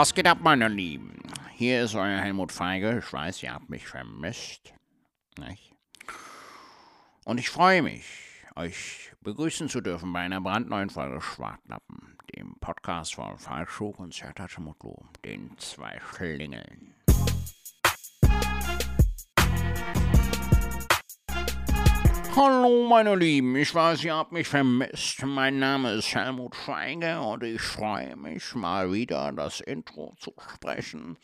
Was geht ab, meine Lieben? Hier ist euer Helmut Feige. Ich weiß, ihr habt mich vermisst. Nicht? Und ich freue mich, euch begrüßen zu dürfen bei einer brandneuen Folge Schwartlappen, dem Podcast von Falschhoch und Sertac den zwei Schlingeln. Hallo meine Lieben, ich weiß, ihr habt mich vermisst. Mein Name ist Helmut Feige und ich freue mich mal wieder das Intro zu sprechen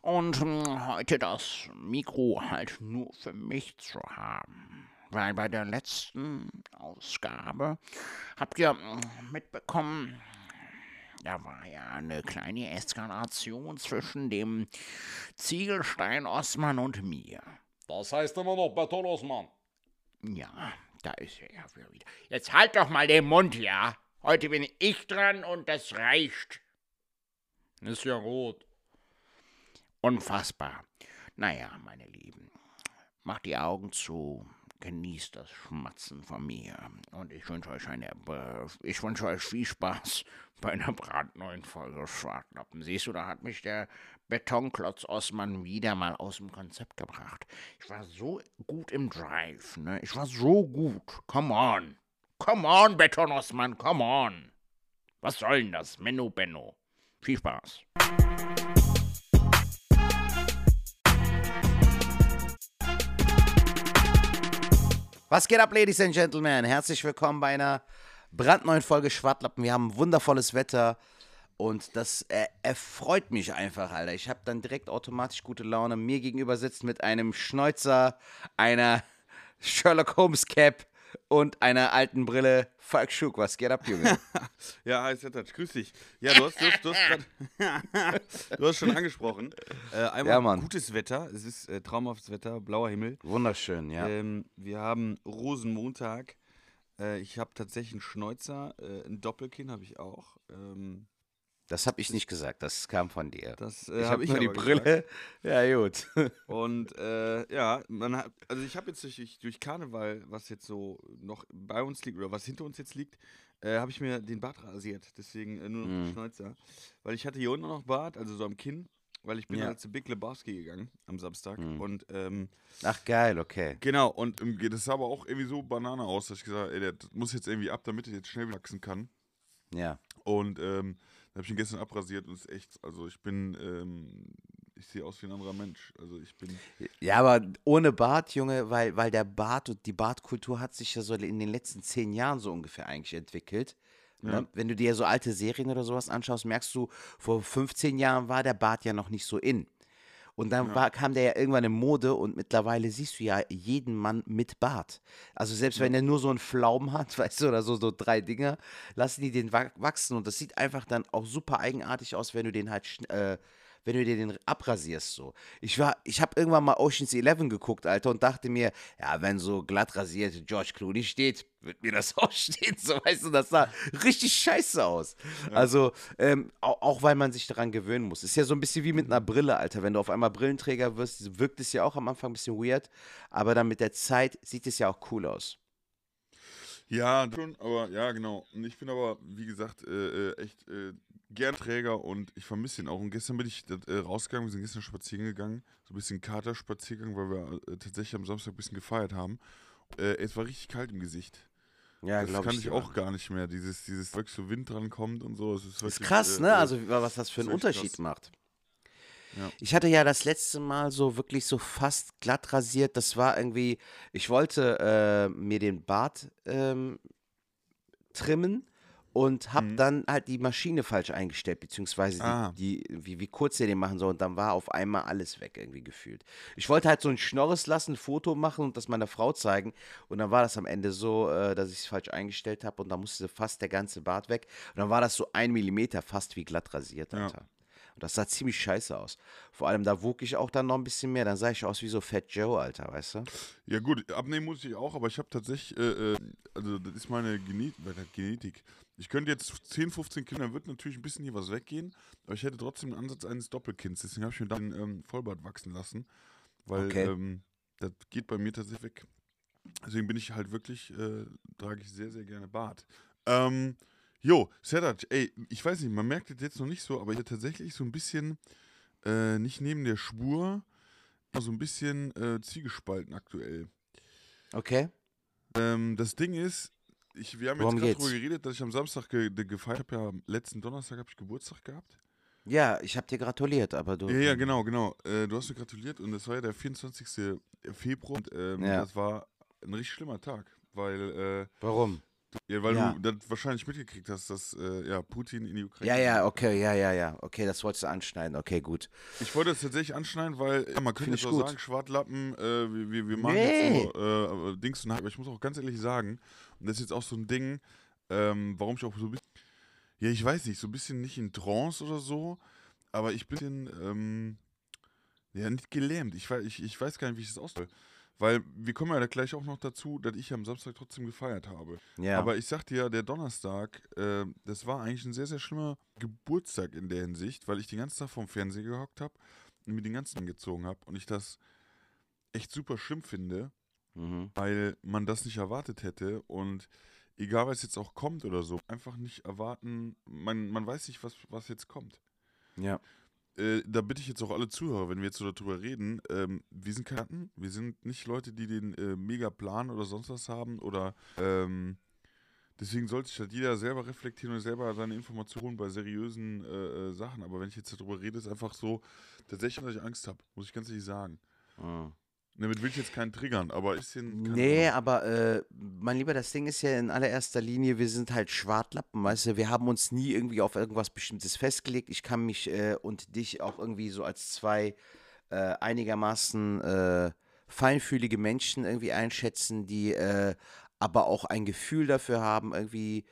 und hm, heute das Mikro halt nur für mich zu haben. Weil bei der letzten Ausgabe habt ihr hm, mitbekommen, da war ja eine kleine Eskalation zwischen dem Ziegelstein Osman und mir. Das heißt immer noch Beton Osman. Ja, da ist er wieder. Jetzt halt doch mal den Mund, ja. Heute bin ich dran und das reicht. Ist ja rot. Unfassbar. Naja, meine Lieben, macht die Augen zu, genießt das Schmatzen von mir und ich wünsche euch eine, ich wünsche euch viel Spaß bei einer brandneuen Folge Schwartlappen. Siehst du, da hat mich der Betonklotz Osman wieder mal aus dem Konzept gebracht. Ich war so gut im Drive, ne? Ich war so gut. Come on. Come on, Beton Osman, come on. Was soll denn das? Menno Benno. Viel Spaß. Was geht ab, Ladies and Gentlemen? Herzlich willkommen bei einer brandneuen Folge Schwartlappen. Wir haben wundervolles Wetter und das äh, erfreut mich einfach, Alter. Ich habe dann direkt automatisch gute Laune. Mir gegenüber sitzt mit einem Schnäuzer, einer Sherlock Holmes Cap und einer alten Brille Falk Schuck. Was geht ab, Junge? ja, hi Setatsch, grüß dich. Ja, du hast, du hast, du hast, du hast schon angesprochen. Äh, einmal ja, gutes Wetter, es ist äh, traumhaftes Wetter, blauer Himmel. Wunderschön, ja. Ähm, wir haben Rosenmontag. Äh, ich habe tatsächlich einen Schnäuzer, äh, ein Doppelkinn habe ich auch. Ähm, das habe ich nicht gesagt, das kam von dir. Das äh, habe ich nur die Brille. Gesagt. Ja, gut. Und äh, ja, man hat, also ich habe jetzt durch, durch, Karneval, was jetzt so noch bei uns liegt oder was hinter uns jetzt liegt, äh, habe ich mir den Bart rasiert. Deswegen äh, nur noch den Schnäuzer. Weil ich hatte hier unten noch Bart, also so am Kinn, weil ich bin ja. halt zu Big Lebowski gegangen am Samstag. Mm. Und, ähm, Ach geil, okay. Genau, und ähm, das sah aber auch irgendwie so Banane aus, dass ich gesagt habe, ey, der muss jetzt irgendwie ab, damit er jetzt schnell wachsen kann. Ja. Und ähm, habe ich ihn gestern abrasiert und ist echt, also ich bin, ähm, ich sehe aus wie ein anderer Mensch. Also ich bin. Ja, aber ohne Bart, Junge, weil, weil der Bart und die Bartkultur hat sich ja so in den letzten zehn Jahren so ungefähr eigentlich entwickelt. Ja. Wenn du dir so alte Serien oder sowas anschaust, merkst du, vor 15 Jahren war der Bart ja noch nicht so in. Und dann ja. war, kam der ja irgendwann in Mode und mittlerweile siehst du ja jeden Mann mit Bart. Also selbst ja. wenn er nur so einen Pflaumen hat, weißt du, oder so, so drei Dinger, lassen die den wachsen und das sieht einfach dann auch super eigenartig aus, wenn du den halt äh, wenn du dir den abrasierst so. Ich war, ich habe irgendwann mal Ocean's Eleven geguckt, Alter, und dachte mir, ja, wenn so glatt rasiert George Clooney steht, wird mir das auch stehen, so weißt du, das sah richtig scheiße aus. Ja. Also, ähm, auch, auch, weil man sich daran gewöhnen muss. Ist ja so ein bisschen wie mit einer Brille, Alter. Wenn du auf einmal Brillenträger wirst, wirkt es ja auch am Anfang ein bisschen weird, aber dann mit der Zeit sieht es ja auch cool aus. Ja, schon, aber ja, genau. Und ich bin aber, wie gesagt, äh, äh echt äh, gern Träger und ich vermisse ihn auch. Und gestern bin ich äh, rausgegangen, wir sind gestern spazieren gegangen, so ein bisschen Katerspaziergang, weil wir äh, tatsächlich am Samstag ein bisschen gefeiert haben. Äh, es war richtig kalt im Gesicht. Ja, das kann ich, ich auch gar nicht mehr. Dieses, dieses wirklich so Wind dran kommt und so. Das ist, wirklich, ist krass, ne? Äh, also was das für einen Unterschied krass. macht. Ja. Ich hatte ja das letzte Mal so wirklich so fast glatt rasiert. Das war irgendwie, ich wollte äh, mir den Bart ähm, trimmen und habe mhm. dann halt die Maschine falsch eingestellt, beziehungsweise ah. die, die, wie, wie kurz der den machen soll. Und dann war auf einmal alles weg irgendwie gefühlt. Ich wollte halt so ein Schnorres lassen, ein Foto machen und das meiner Frau zeigen. Und dann war das am Ende so, äh, dass ich es falsch eingestellt habe und dann musste fast der ganze Bart weg. Und dann war das so ein Millimeter fast wie glatt rasiert, Alter. Ja. Und das sah ziemlich scheiße aus. Vor allem, da wog ich auch dann noch ein bisschen mehr. Dann sah ich aus wie so Fat Joe, Alter, weißt du? Ja, gut, abnehmen muss ich auch, aber ich habe tatsächlich, äh, äh, also das ist meine Genet Genetik. Ich könnte jetzt 10, 15 Kinder, wird natürlich ein bisschen hier was weggehen, aber ich hätte trotzdem einen Ansatz eines Doppelkinds. Deswegen habe ich mir dann ähm, Vollbart wachsen lassen, weil okay. ähm, das geht bei mir tatsächlich weg. Deswegen bin ich halt wirklich, äh, trage ich sehr, sehr gerne Bart. Ähm, Jo, Serdac, ey, ich weiß nicht, man merkt das jetzt noch nicht so, aber ich bin tatsächlich so ein bisschen, äh, nicht neben der Spur, aber so ein bisschen äh, ziegespalten aktuell. Okay. Ähm, das Ding ist, ich, wir haben Worum jetzt gerade darüber geredet, dass ich am Samstag ge ge gefeiert habe. Ja, letzten Donnerstag habe ich Geburtstag gehabt. Ja, ich habe dir gratuliert, aber du. Ja, ja, genau, genau. Äh, du hast mir gratuliert und das war ja der 24. Februar und ähm, Ja. das war ein richtig schlimmer Tag, weil, Warum? äh, ja, weil Ja. du das wahrscheinlich mitgekriegt hast, dass äh, ja, Putin in die Ukraine. Ja, ja, okay, ja, ja, ja. Okay, das wolltest du anschneiden. Okay, gut. Ich wollte das tatsächlich anschneiden, weil ja, man könnte gut. sagen, Schwartlappen, äh, wir, wir, wir machen Nee. jetzt so äh, Dings und aber ich muss auch ganz ehrlich sagen, das ist jetzt auch so ein Ding, ähm, warum ich auch so ein bisschen, ja, ich weiß nicht, so ein bisschen nicht in Trance oder so, aber ich bin, ähm, ja, nicht gelähmt. Ich, weiß- ich, ich weiß gar nicht, wie ich das ausdrücke. Weil wir kommen ja da gleich auch noch dazu, dass ich am Samstag trotzdem gefeiert habe. Ja. Aber ich sagte ja, der Donnerstag, äh, das war eigentlich ein sehr, sehr schlimmer Geburtstag in der Hinsicht, weil ich den ganzen Tag vorm Fernseher gehockt habe und mir den ganzen angezogen habe und ich das echt super schlimm finde, mhm. weil man das nicht erwartet hätte und egal was jetzt auch kommt oder so, einfach nicht erwarten, man, man weiß nicht, was, was jetzt kommt. Ja. Äh, da bitte ich jetzt auch alle Zuhörer, wenn wir jetzt so darüber reden, ähm, wir sind Karten, wir sind nicht Leute, die den äh, mega Plan oder sonst was haben oder ähm, deswegen sollte sich halt jeder selber reflektieren und selber seine Informationen bei seriösen äh, äh, Sachen. Aber wenn ich jetzt darüber rede, ist einfach so, tatsächlich, dass ich Angst habe, muss ich ganz ehrlich sagen. Mhm. Damit will ich jetzt keinen triggern, aber bisschen. keine Nee, Ahnung. aber äh, mein Lieber, das Ding ist ja in allererster Linie, wir sind halt Schwartlappen, weißt du, wir haben uns nie irgendwie auf irgendwas Bestimmtes festgelegt. Ich kann mich äh, und dich auch irgendwie so als zwei äh, einigermaßen äh, feinfühlige Menschen irgendwie einschätzen, die äh, aber auch ein Gefühl dafür haben, irgendwie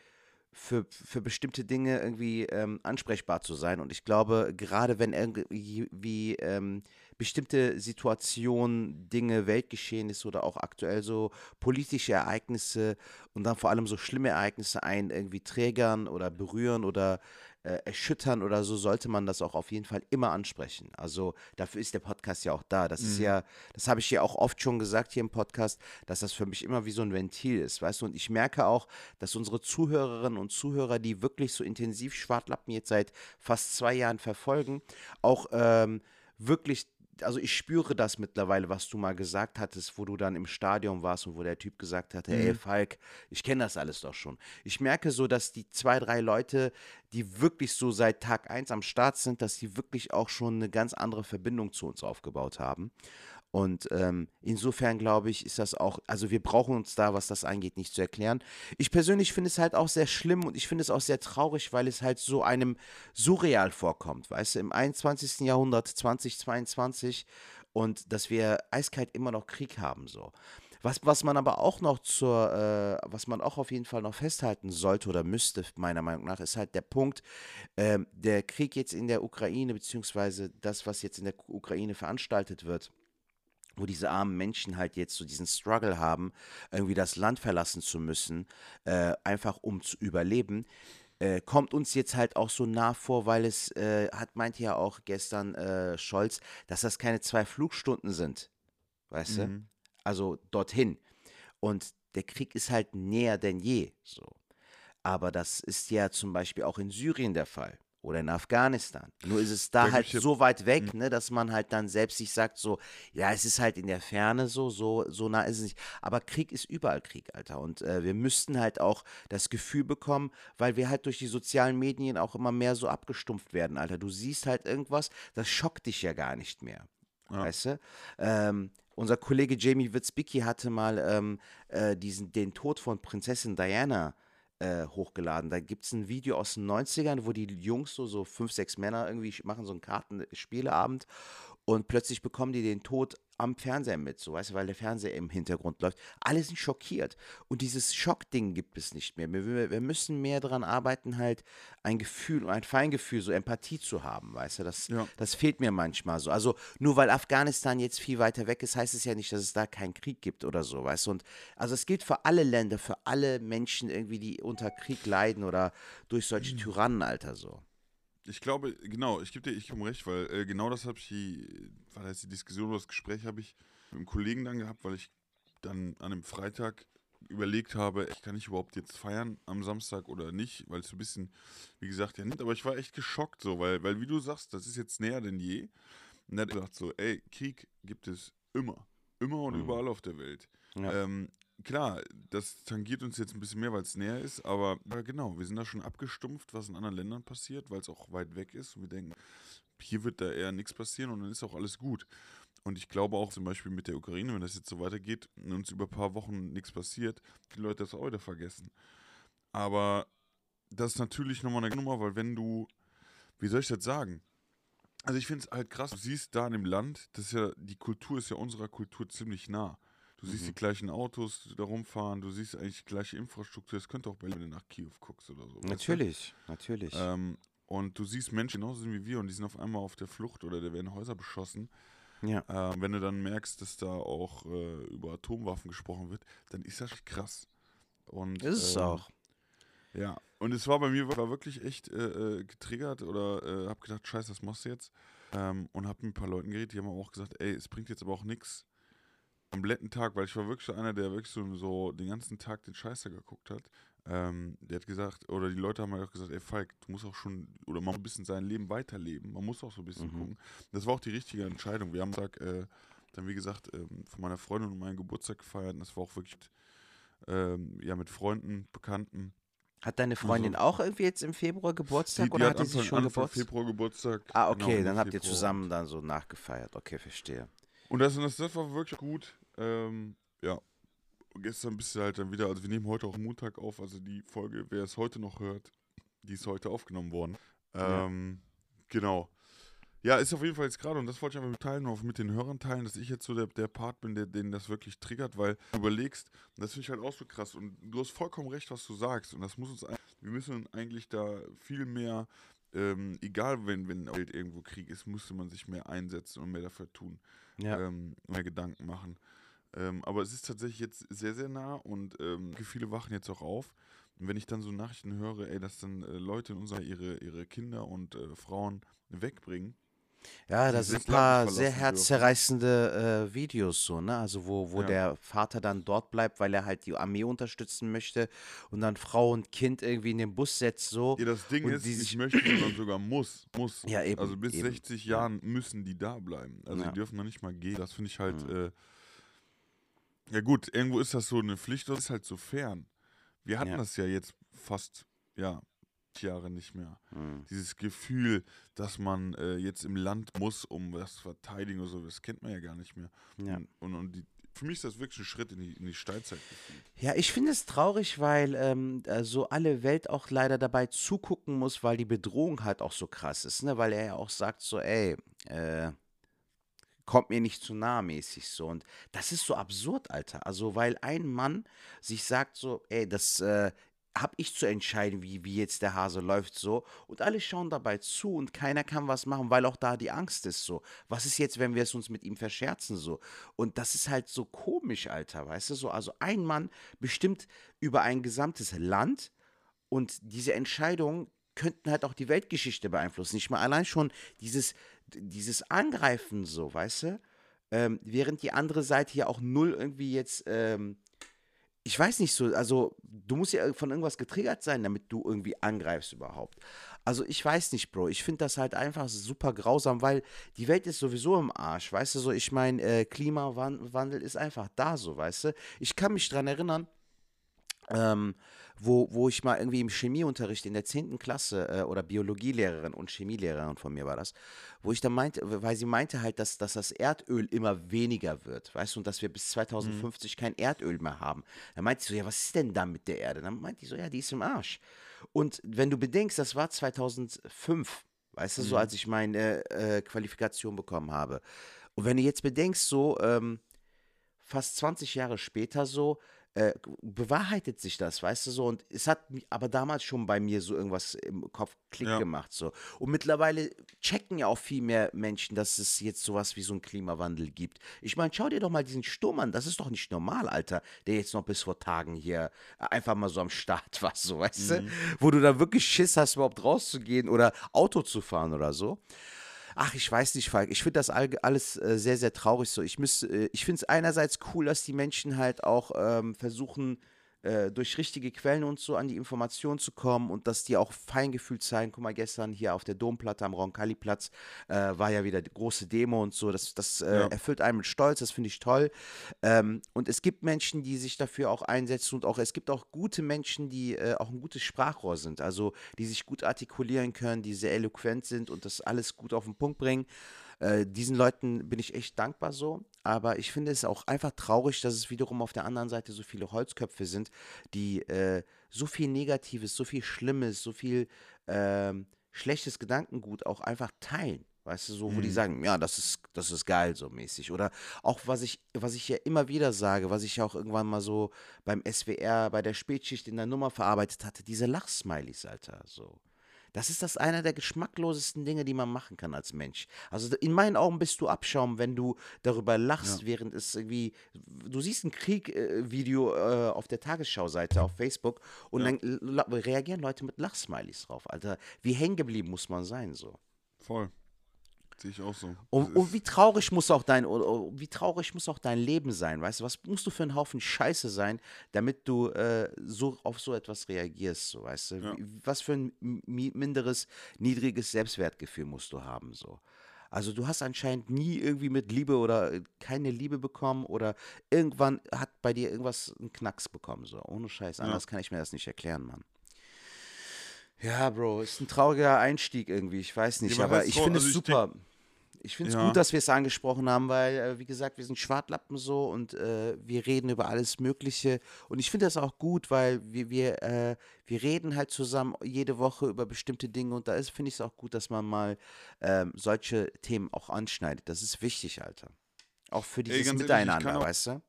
für, für bestimmte Dinge irgendwie ähm, ansprechbar zu sein. Und ich glaube, gerade wenn irgendwie wie, ähm, bestimmte Situationen, Dinge, Weltgeschehnisse oder auch aktuell so politische Ereignisse und dann vor allem so schlimme Ereignisse einen irgendwie trägern oder berühren oder äh, erschüttern oder so, sollte man das auch auf jeden Fall immer ansprechen. Also dafür ist der Podcast ja auch da. Das ist Mhm. ja, das habe ich ja auch oft schon gesagt hier im Podcast, dass das für mich immer wie so ein Ventil ist, weißt du? Und ich merke auch, dass unsere Zuhörerinnen und Zuhörer, die wirklich so intensiv Schwartlappen jetzt seit fast zwei Jahren verfolgen, auch ähm, wirklich also ich spüre das mittlerweile, was du mal gesagt hattest, wo du dann im Stadion warst und wo der Typ gesagt hatte, ey Mhm. Falk, ich kenne das alles doch schon. Ich merke so, dass die zwei, drei Leute, die wirklich so seit Tag eins am Start sind, dass die wirklich auch schon eine ganz andere Verbindung zu uns aufgebaut haben. Und ähm, insofern glaube ich, ist das auch, also wir brauchen uns da, was das angeht, nicht zu erklären. Ich persönlich finde es halt auch sehr schlimm und ich finde es auch sehr traurig, weil es halt so einem surreal vorkommt, weißt du, im 21. Jahrhundert 2022 und dass wir eiskalt immer noch Krieg haben, so. Was, was man aber auch noch zur, äh, was man auch auf jeden Fall noch festhalten sollte oder müsste, meiner Meinung nach, ist halt der Punkt, ähm, der Krieg jetzt in der Ukraine, beziehungsweise das, was jetzt in der Ukraine veranstaltet wird, wo diese armen Menschen halt jetzt so diesen Struggle haben, irgendwie das Land verlassen zu müssen, äh, einfach um zu überleben, äh, kommt uns jetzt halt auch so nah vor, weil es, äh, hat meinte ja auch gestern äh, Scholz, dass das keine zwei Flugstunden sind, weißt du? Mhm. Also dorthin. Und der Krieg ist halt näher denn je, so. Aber das ist ja zum Beispiel auch in Syrien der Fall oder in Afghanistan. Nur ist es da halt so weit weg, ne, dass man halt dann selbst sich sagt, so, ja, es ist halt in der Ferne so, so, so nah ist es nicht. Aber Krieg ist überall Krieg, Alter. Und äh, wir müssten halt auch das Gefühl bekommen, weil wir halt durch die sozialen Medien auch immer mehr so abgestumpft werden, Alter. Du siehst halt irgendwas, das schockt dich ja gar nicht mehr. Ja. Weißt du? Ähm, unser Kollege Jamie Witzbicki hatte mal ähm, äh, diesen, den Tod von Prinzessin Diana äh, hochgeladen. Da gibt es ein Video aus den 90ern, wo die Jungs, so, so fünf, sechs Männer, irgendwie machen so einen Kartenspieleabend und plötzlich bekommen die den Tod am Fernseher mit, so weißt du, weil der Fernseher im Hintergrund läuft. Alle sind schockiert. Und dieses Schockding gibt es nicht mehr. Wir, wir, müssen mehr daran arbeiten, halt ein Gefühl, ein Feingefühl, so Empathie zu haben, weißt du, das, Ja. das fehlt mir manchmal so. Also nur weil Afghanistan jetzt viel weiter weg ist, heißt es ja nicht, dass es da keinen Krieg gibt oder so, weißt du. Und also es gilt für alle Länder, für alle Menschen irgendwie, die unter Krieg leiden oder durch solche Tyrannen, Alter, so. Ich glaube, genau, ich gebe dir ich ihm recht, weil äh, genau das habe ich, die, war das die Diskussion oder das Gespräch habe ich mit einem Kollegen dann gehabt, weil ich dann an einem Freitag überlegt habe, ich kann ich überhaupt jetzt feiern am Samstag oder nicht, weil es so ein bisschen, wie gesagt, ja nicht, aber ich war echt geschockt so, weil, weil wie du sagst, das ist jetzt näher denn je. Und er hat gesagt so, ey, Krieg gibt es immer, immer und Mhm. überall auf der Welt. Ja. Ähm, klar, das tangiert uns jetzt ein bisschen mehr, weil es näher ist, aber, aber genau, wir sind da schon abgestumpft, was in anderen Ländern passiert, weil es auch weit weg ist und wir denken, hier wird da eher nichts passieren und dann ist auch alles gut. Und ich glaube auch zum Beispiel mit der Ukraine, wenn das jetzt so weitergeht und uns über ein paar Wochen nichts passiert, die Leute das auch wieder vergessen. Aber das ist natürlich nochmal eine Nummer, weil wenn du, wie soll ich das sagen? Also ich finde es halt krass, du siehst da in dem Land, das ja, die Kultur ist ja unserer Kultur ziemlich nah. Du siehst Mhm. die gleichen Autos die da rumfahren, du siehst eigentlich die gleiche Infrastruktur. Das könnte auch bei, wenn du nach Kiew guckst oder so. weißt du? Natürlich, natürlich. Ähm, und du siehst Menschen genauso sind wie wir und die sind auf einmal auf der Flucht oder da werden Häuser beschossen. ja. Ähm, wenn du dann merkst, dass da auch äh, über Atomwaffen gesprochen wird, dann ist das krass. Und, Ist es ähm, auch. Ja, und es war bei mir war wirklich echt äh, äh, getriggert oder äh, hab gedacht, scheiße, was machst du jetzt? Ähm, und hab mit ein paar Leuten geredet, die haben auch gesagt, ey, es bringt jetzt aber auch nichts kompletten Tag, weil ich war wirklich so einer, der wirklich so, so den ganzen Tag den Scheißer geguckt hat. Ähm, der hat gesagt, oder die Leute haben halt auch gesagt, ey Falk, du musst auch schon, oder man muss ein bisschen sein Leben weiterleben, man muss auch so ein bisschen Mhm. gucken. Das war auch die richtige Entscheidung. Wir haben Tag, äh, dann wie gesagt, ähm, von meiner Freundin und meinem Geburtstag gefeiert und das war auch wirklich ähm, ja, mit Freunden, Bekannten. Hat deine Freundin auch irgendwie jetzt im Februar Geburtstag Die, die oder hat hatte sie Anfang, schon Anfang Geburtstag? Februar Geburtstag. Ah, genau, okay, Ende dann habt ihr Februar. zusammen dann so nachgefeiert. Okay, verstehe. Und das, und das, das war wirklich gut. Ähm, ja. Gestern bist du halt dann wieder, also wir nehmen heute auch Montag auf, also die Folge, wer es heute noch hört, die ist heute aufgenommen worden. Ja. Ähm, Genau. Ja, ist auf jeden Fall jetzt gerade, und das wollte ich einfach mitteilen, auch mit den Hörern teilen, dass ich jetzt so der, der Part bin, der den das wirklich triggert, weil du überlegst, und das finde ich halt auch so krass, und du hast vollkommen recht, was du sagst, und das muss uns, wir müssen eigentlich da viel mehr, ähm, egal wenn, wenn irgendwo Krieg ist, müsste man sich mehr einsetzen und mehr dafür tun, Ja. ähm, mehr Gedanken machen. Ähm, aber es ist tatsächlich jetzt sehr, sehr nah und ähm, viele wachen jetzt auch auf. Und wenn ich dann so Nachrichten höre, ey, dass dann äh, Leute in unserer ihre, ihre Kinder und äh, Frauen wegbringen, Ja, das sind ein paar sehr herzzerreißende äh, Videos so, ne? Also wo, wo Ja. der Vater dann dort bleibt, weil er halt die Armee unterstützen möchte und dann Frau und Kind irgendwie in den Bus setzt so. Ja, das Ding ist, die nicht sich- möchte, sondern sogar muss. muss. Ja, eben, Also bis eben. 60 Jahren müssen die da bleiben. Also Ja. die dürfen noch nicht mal gehen. Das finde ich halt. Mhm. Äh, ja, gut, irgendwo ist das so eine Pflicht, das ist halt so fern. Wir hatten Ja. das ja jetzt fast, ja, Jahre nicht mehr. Hm. Dieses Gefühl, dass man äh, jetzt im Land muss, um was zu verteidigen oder so, das kennt man ja gar nicht mehr. Ja. Und, und, und die, für mich ist das wirklich ein Schritt in die, in die Steinzeit. Ja, ich finde es traurig, weil ähm, äh, so alle Welt auch leider dabei zugucken muss, weil die Bedrohung halt auch so krass ist, ne? Weil er ja auch sagt so, ey, äh, kommt mir nicht zu nah mäßig so. Und das ist so absurd, Alter. Also, weil ein Mann sich sagt so, ey, das äh, hab ich zu entscheiden, wie, wie jetzt der Hase läuft so. Und alle schauen dabei zu und keiner kann was machen, weil auch da die Angst ist so. Was ist jetzt, wenn wir es uns mit ihm verscherzen so? Und das ist halt so komisch, Alter, weißt du so. Also ein Mann bestimmt über ein gesamtes Land und diese Entscheidungen könnten halt auch die Weltgeschichte beeinflussen. Nicht mal allein schon dieses, dieses Angreifen so, weißt du? Ähm, während die andere Seite ja auch null irgendwie jetzt, ähm, ich weiß nicht so, also du musst ja von irgendwas getriggert sein, damit du irgendwie angreifst überhaupt. Also ich weiß nicht, Bro. Ich finde das halt einfach super grausam, weil die Welt ist sowieso im Arsch, weißt du so. Ich meine, äh, Klimawandel ist einfach da so, weißt du. Ich kann mich dran erinnern, ähm, wo, wo ich mal irgendwie im Chemieunterricht in der 10. Klasse äh, oder Biologielehrerin und Chemielehrerin von mir war das, wo ich dann meinte, weil sie meinte halt, dass, dass das Erdöl immer weniger wird, weißt du, und dass wir bis 2050 kein Erdöl mehr haben. Dann meinte ich so, ja, was ist denn da mit der Erde? Dann meinte ich so, ja, die ist im Arsch. Und wenn du bedenkst, das war 2005, weißt du, so als ich meine äh, Qualifikation bekommen habe. Und wenn du jetzt bedenkst, so ähm, fast 20 Jahre später so, äh, bewahrheitet sich das, weißt du so. Und es hat aber damals schon bei mir so irgendwas im Kopf Klick Ja. gemacht so. Und mittlerweile checken ja auch viel mehr Menschen, dass es jetzt sowas wie so einen Klimawandel gibt. Ich meine, schau dir doch mal diesen Sturm an. Das ist doch nicht normal, Alter, der jetzt noch bis vor Tagen hier äh, einfach mal so am Start war, so, weißt du? Wo du da wirklich Schiss hast, überhaupt rauszugehen oder Auto zu fahren oder so. Ach, ich weiß nicht, Falk. Ich finde das all, alles äh, sehr, sehr traurig so. Ich, äh, ich finde es einerseits cool, dass die Menschen halt auch ähm, versuchen, äh, durch richtige Quellen und so an die Informationen zu kommen und dass die auch feingefühlt sein. Guck mal, gestern hier auf der Domplatte am Roncalli-Platz äh, war ja wieder die große Demo und so. Das, das äh, Ja. erfüllt einen mit Stolz, das finde ich toll. Ähm, und es gibt Menschen, die sich dafür auch einsetzen und auch es gibt auch gute Menschen, die äh, auch ein gutes Sprachrohr sind, also die sich gut artikulieren können, die sehr eloquent sind und das alles gut auf den Punkt bringen. Äh, diesen Leuten bin ich echt dankbar so. Aber ich finde es auch einfach traurig, dass es wiederum auf der anderen Seite so viele Holzköpfe sind, die äh, so viel Negatives, so viel Schlimmes, so viel ähm, schlechtes Gedankengut auch einfach teilen. Weißt du, so, wo die Mhm. sagen, ja, das ist, das ist geil, so mäßig. Oder auch, was ich, was ich ja immer wieder sage, was ich ja auch irgendwann mal so beim SWR, bei der Spätschicht in der Nummer verarbeitet hatte, diese Lachsmilies, Alter, so. Das ist das einer der geschmacklosesten Dinge, die man machen kann als Mensch. Also in meinen Augen bist du Abschaum, wenn du darüber lachst, während es irgendwie, du siehst ein Krieg-Video äh, auf der Tagesschau-Seite auf Facebook und Ja. dann reagieren Leute mit Lachsmilies drauf, Alter. Wie hängen geblieben muss man sein, so. Voll. Sehe ich auch so. Und, und wie traurig muss auch dein wie traurig muss auch dein Leben sein, weißt du? Was musst du für einen Haufen Scheiße sein, damit du äh, so auf so etwas reagierst, so weißt du? Ja. Was für ein mi- minderes, niedriges Selbstwertgefühl musst du haben, so. Also du hast anscheinend nie irgendwie mit Liebe oder äh, keine Liebe bekommen oder irgendwann hat bei dir irgendwas einen Knacks bekommen, so. Ohne Scheiß, Ja. anders kann ich mir das nicht erklären, Mann. Ja, Bro, ist ein trauriger Einstieg irgendwie, ich weiß nicht, aber aber ich finde also es denk- super. Ich finde es Ja. gut, dass wir es angesprochen haben, weil, äh, wie gesagt, wir sind Schwartlappen so und äh, wir reden über alles Mögliche. Und ich finde das auch gut, weil wir, wir, äh, wir reden halt zusammen jede Woche über bestimmte Dinge und da ist, finde ich es auch gut, dass man mal ähm, solche Themen auch anschneidet. Das ist wichtig, Alter. Auch für dieses ehrlich, ich Miteinander, auch- weißt du?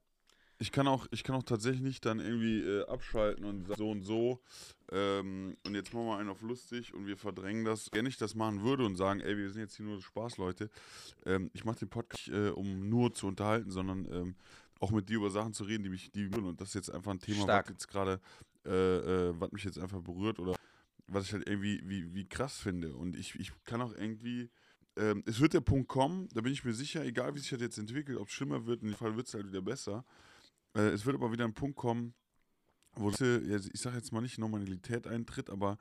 Ich kann auch, ich kann auch tatsächlich nicht dann irgendwie äh, abschalten und so und so. Ähm, und jetzt machen wir einen auf lustig und wir verdrängen das. Wenn ich das machen würde und sagen, ey, wir sind jetzt hier nur Spaßleute. Ähm, ich mache den Podcast nicht, äh, um nur zu unterhalten, sondern ähm, auch mit dir über Sachen zu reden, die mich, die und das ist jetzt einfach ein Thema, Stark. was jetzt gerade, äh, äh, was mich jetzt einfach berührt oder was ich halt irgendwie wie, wie krass finde. Und ich, ich kann auch irgendwie. Ähm, es wird der Punkt kommen, da bin ich mir sicher, egal wie sich das jetzt entwickelt, ob es schlimmer wird, in dem Fall wird es halt wieder besser. Äh, es wird aber wieder ein Punkt kommen, wo ich sage jetzt mal nicht Normalität eintritt, aber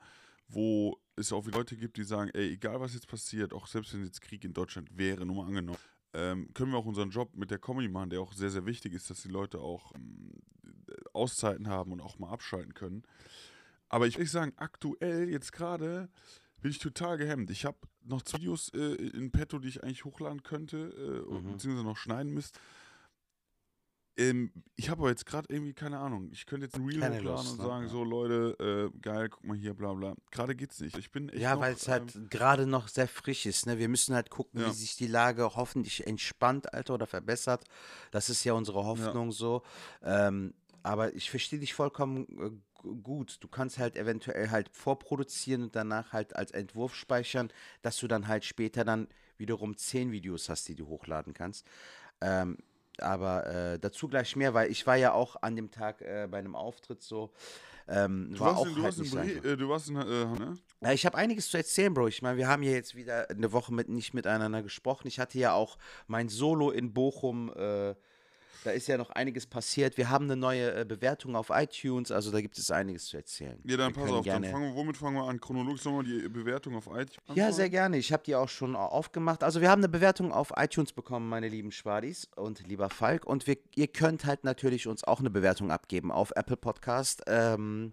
wo es auch wieder Leute gibt, die sagen, ey, egal was jetzt passiert, auch selbst wenn jetzt Krieg in Deutschland wäre, nur mal angenommen, ähm, können wir auch unseren Job mit der Comedy machen, der auch sehr, sehr wichtig ist, dass die Leute auch ähm, Auszeiten haben und auch mal abschalten können. Aber ich will sagen, aktuell, jetzt gerade, bin ich total gehemmt. Ich habe noch zwei Videos äh, in petto, die ich eigentlich hochladen könnte, äh, Mhm. beziehungsweise noch schneiden müsste. Ähm, ich habe aber jetzt gerade irgendwie keine Ahnung. Ich könnte jetzt ein Reel Keine hochladen Lust, und ne? sagen, Ja. so Leute, äh, geil, guck mal hier, bla bla. Gerade geht's nicht. Ich bin echt Ja, noch, weil es ähm, halt gerade noch sehr frisch ist. Ne? Wir müssen halt gucken, Ja. wie sich die Lage hoffentlich entspannt, Alter, oder verbessert. Das ist ja unsere Hoffnung so. Ähm, aber ich verstehe dich vollkommen äh, gu- gut. Du kannst halt eventuell halt vorproduzieren und danach halt als Entwurf speichern, dass du dann halt später dann wiederum zehn Videos hast, die du hochladen kannst. Ähm, aber äh, dazu gleich mehr, weil ich war ja auch an dem Tag äh, bei einem Auftritt so. Ähm, Du war warst, auch in, du, halt warst einfach. äh, du warst in, äh, ne? Ja, ich habe einiges zu erzählen, Bro. Ich meine, wir haben ja jetzt wieder eine Woche mit, nicht miteinander gesprochen. Ich hatte ja auch mein Solo in Bochum. Äh, da ist ja noch einiges passiert. Wir haben eine neue äh, Bewertung auf iTunes, also da gibt es einiges zu erzählen. Ja, dann Wir pass auf, dann gerne- fangen wir, womit fangen wir an? Chronologisch nochmal die Bewertung auf iTunes. Ja, sehr gerne. Ich habe die auch schon au- aufgemacht. Also wir haben eine Bewertung auf iTunes bekommen, meine lieben Schwadis und lieber Falk. Und wir, ihr könnt halt natürlich uns auch eine Bewertung abgeben auf Apple Podcast. Ähm,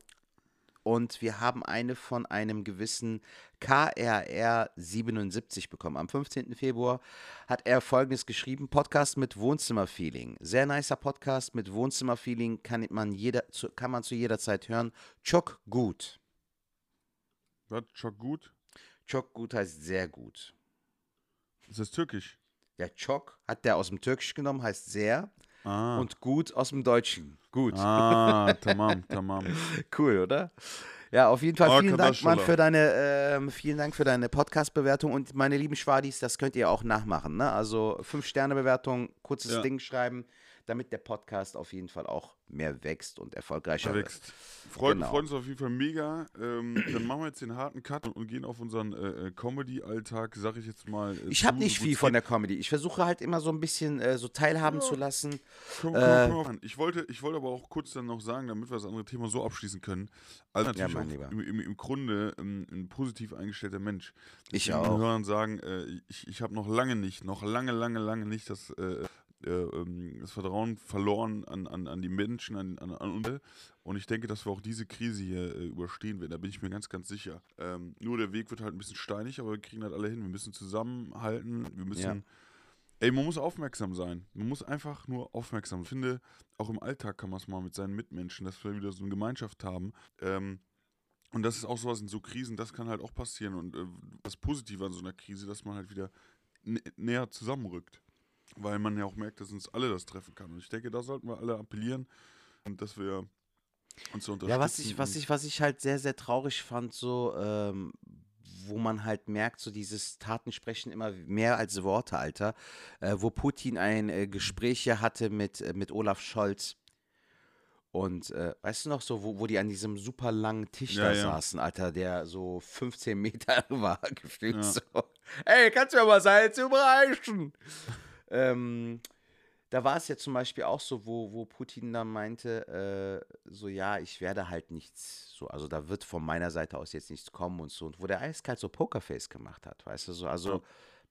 und wir haben eine von einem gewissen KRR77 bekommen. Am 15. Februar hat er folgendes geschrieben: Podcast mit Wohnzimmerfeeling. Sehr nicer Podcast mit Wohnzimmerfeeling kann man, jeder, zu, kann man zu jeder Zeit hören. Çok gut. Was? Çok gut? Çok gut heißt sehr gut. Ist das türkisch? Ja, Çok hat der aus dem Türkischen genommen, heißt sehr. Ah. Und gut aus dem Deutschen. Gut. ah, tamam, tamam. Cool, oder? Ja, auf jeden Fall vielen Dank. Mann, für deine, ähm, vielen Dank für deine Podcast-Bewertung und meine lieben Schwadis, das könnt ihr auch nachmachen, ne? Also 5-Sterne-Bewertung, kurzes Ja. Ding schreiben, damit der Podcast auf jeden Fall auch mehr wächst und erfolgreicher Wächst. wird. Freut, Genau. freut uns auf jeden Fall mega. Ähm, dann machen wir jetzt den harten Cut und, gehen auf unseren äh, äh, Comedy-Alltag, sag ich jetzt mal. Äh, Ich habe nicht viel von der Comedy. Ich versuche halt immer so ein bisschen äh, so teilhaben zu lassen. geht. Komm, komm, äh, komm, komm. Ich, wollte, ich wollte aber auch kurz dann noch sagen, damit wir das andere Thema so abschließen können. Also natürlich mein auch Lieber. im, im, im Grunde ähm, ein positiv eingestellter Mensch. Ich auch. Hörern sagen, äh, ich, ich habe noch lange nicht, noch lange, lange, lange nicht das, das Vertrauen verloren an, an, an die Menschen, an, an, an uns. Und ich denke, dass wir auch diese Krise hier äh, überstehen werden. Da bin ich mir ganz, ganz sicher. Ähm, nur der Weg wird halt ein bisschen steinig, aber wir kriegen halt alle hin. Wir müssen zusammenhalten. Wir müssen. Ja. Ey, man muss aufmerksam sein. Man muss einfach nur aufmerksam. Ich finde, auch im Alltag kann man es mal mit seinen Mitmenschen, dass wir wieder so eine Gemeinschaft haben. Ähm, und das ist auch sowas in so Krisen, das kann halt auch passieren. Und äh, das Positive an so einer Krise, dass man halt wieder nä- näher zusammenrückt. Weil man ja auch merkt, dass uns alle das treffen kann. Und ich denke, da sollten wir alle appellieren und dass wir uns so unterstützen. Ja, was ich, was ich, was ich halt sehr, sehr traurig fand, so, ähm, wo man halt merkt, so dieses Taten sprechen immer mehr als Worte, Alter. Äh, wo Putin ein äh, Gespräch hier hatte mit, äh, mit Olaf Scholz. Und äh, weißt du noch so, wo, wo die an diesem super langen Tisch Ja, da ja. saßen, Alter, der so 15 Meter war, gefühlt Ja. so. Ey, kannst du mir mal Salz überreichen? Ähm, da war es ja zum Beispiel auch so, wo, wo Putin dann meinte, äh, so ja, ich werde halt nichts, so, also da wird von meiner Seite aus jetzt nichts kommen und so, und wo der eiskalt so Pokerface gemacht hat, weißt du, so, also.